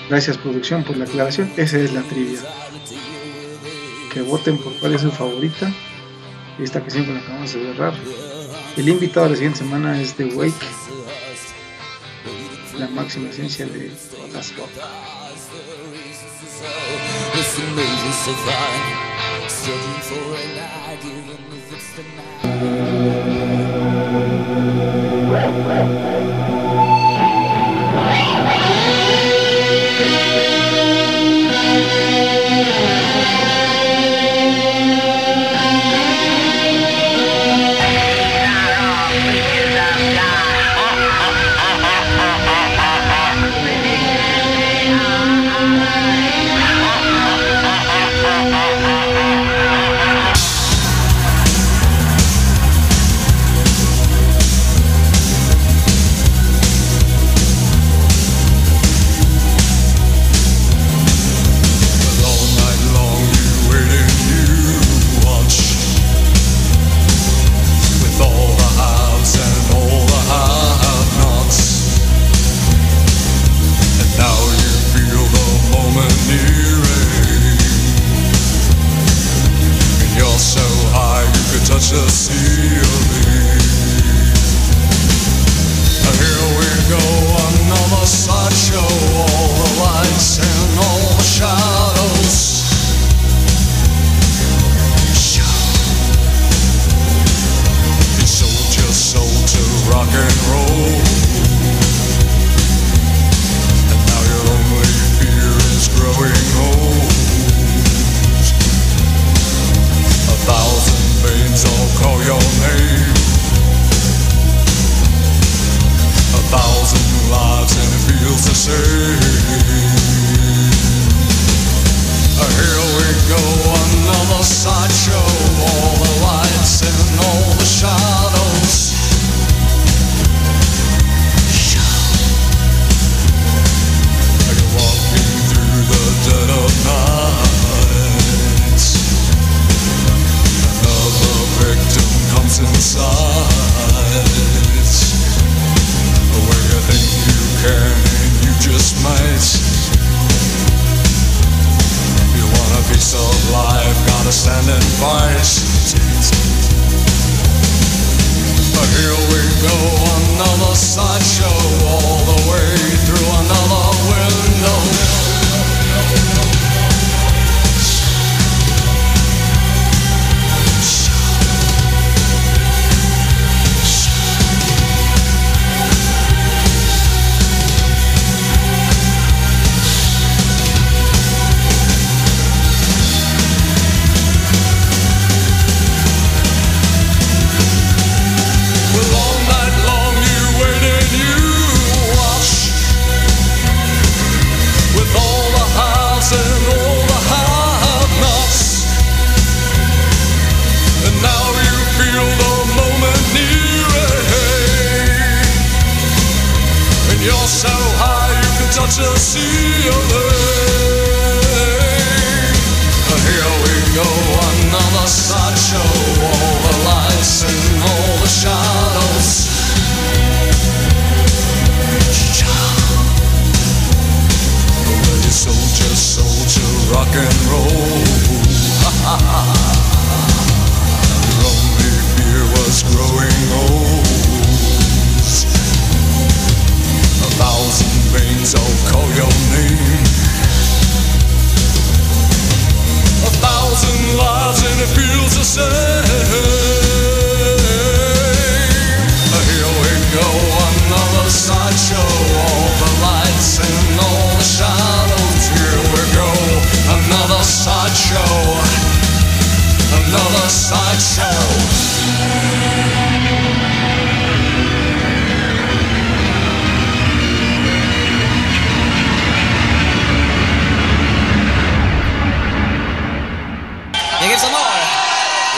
Gracias producción por la aclaración, esa es la trivia. Que voten por cuál es su favorita. Esta que siempre la acabamos de cerrar. El invitado de la siguiente semana es The Wake, la máxima esencia de las rock.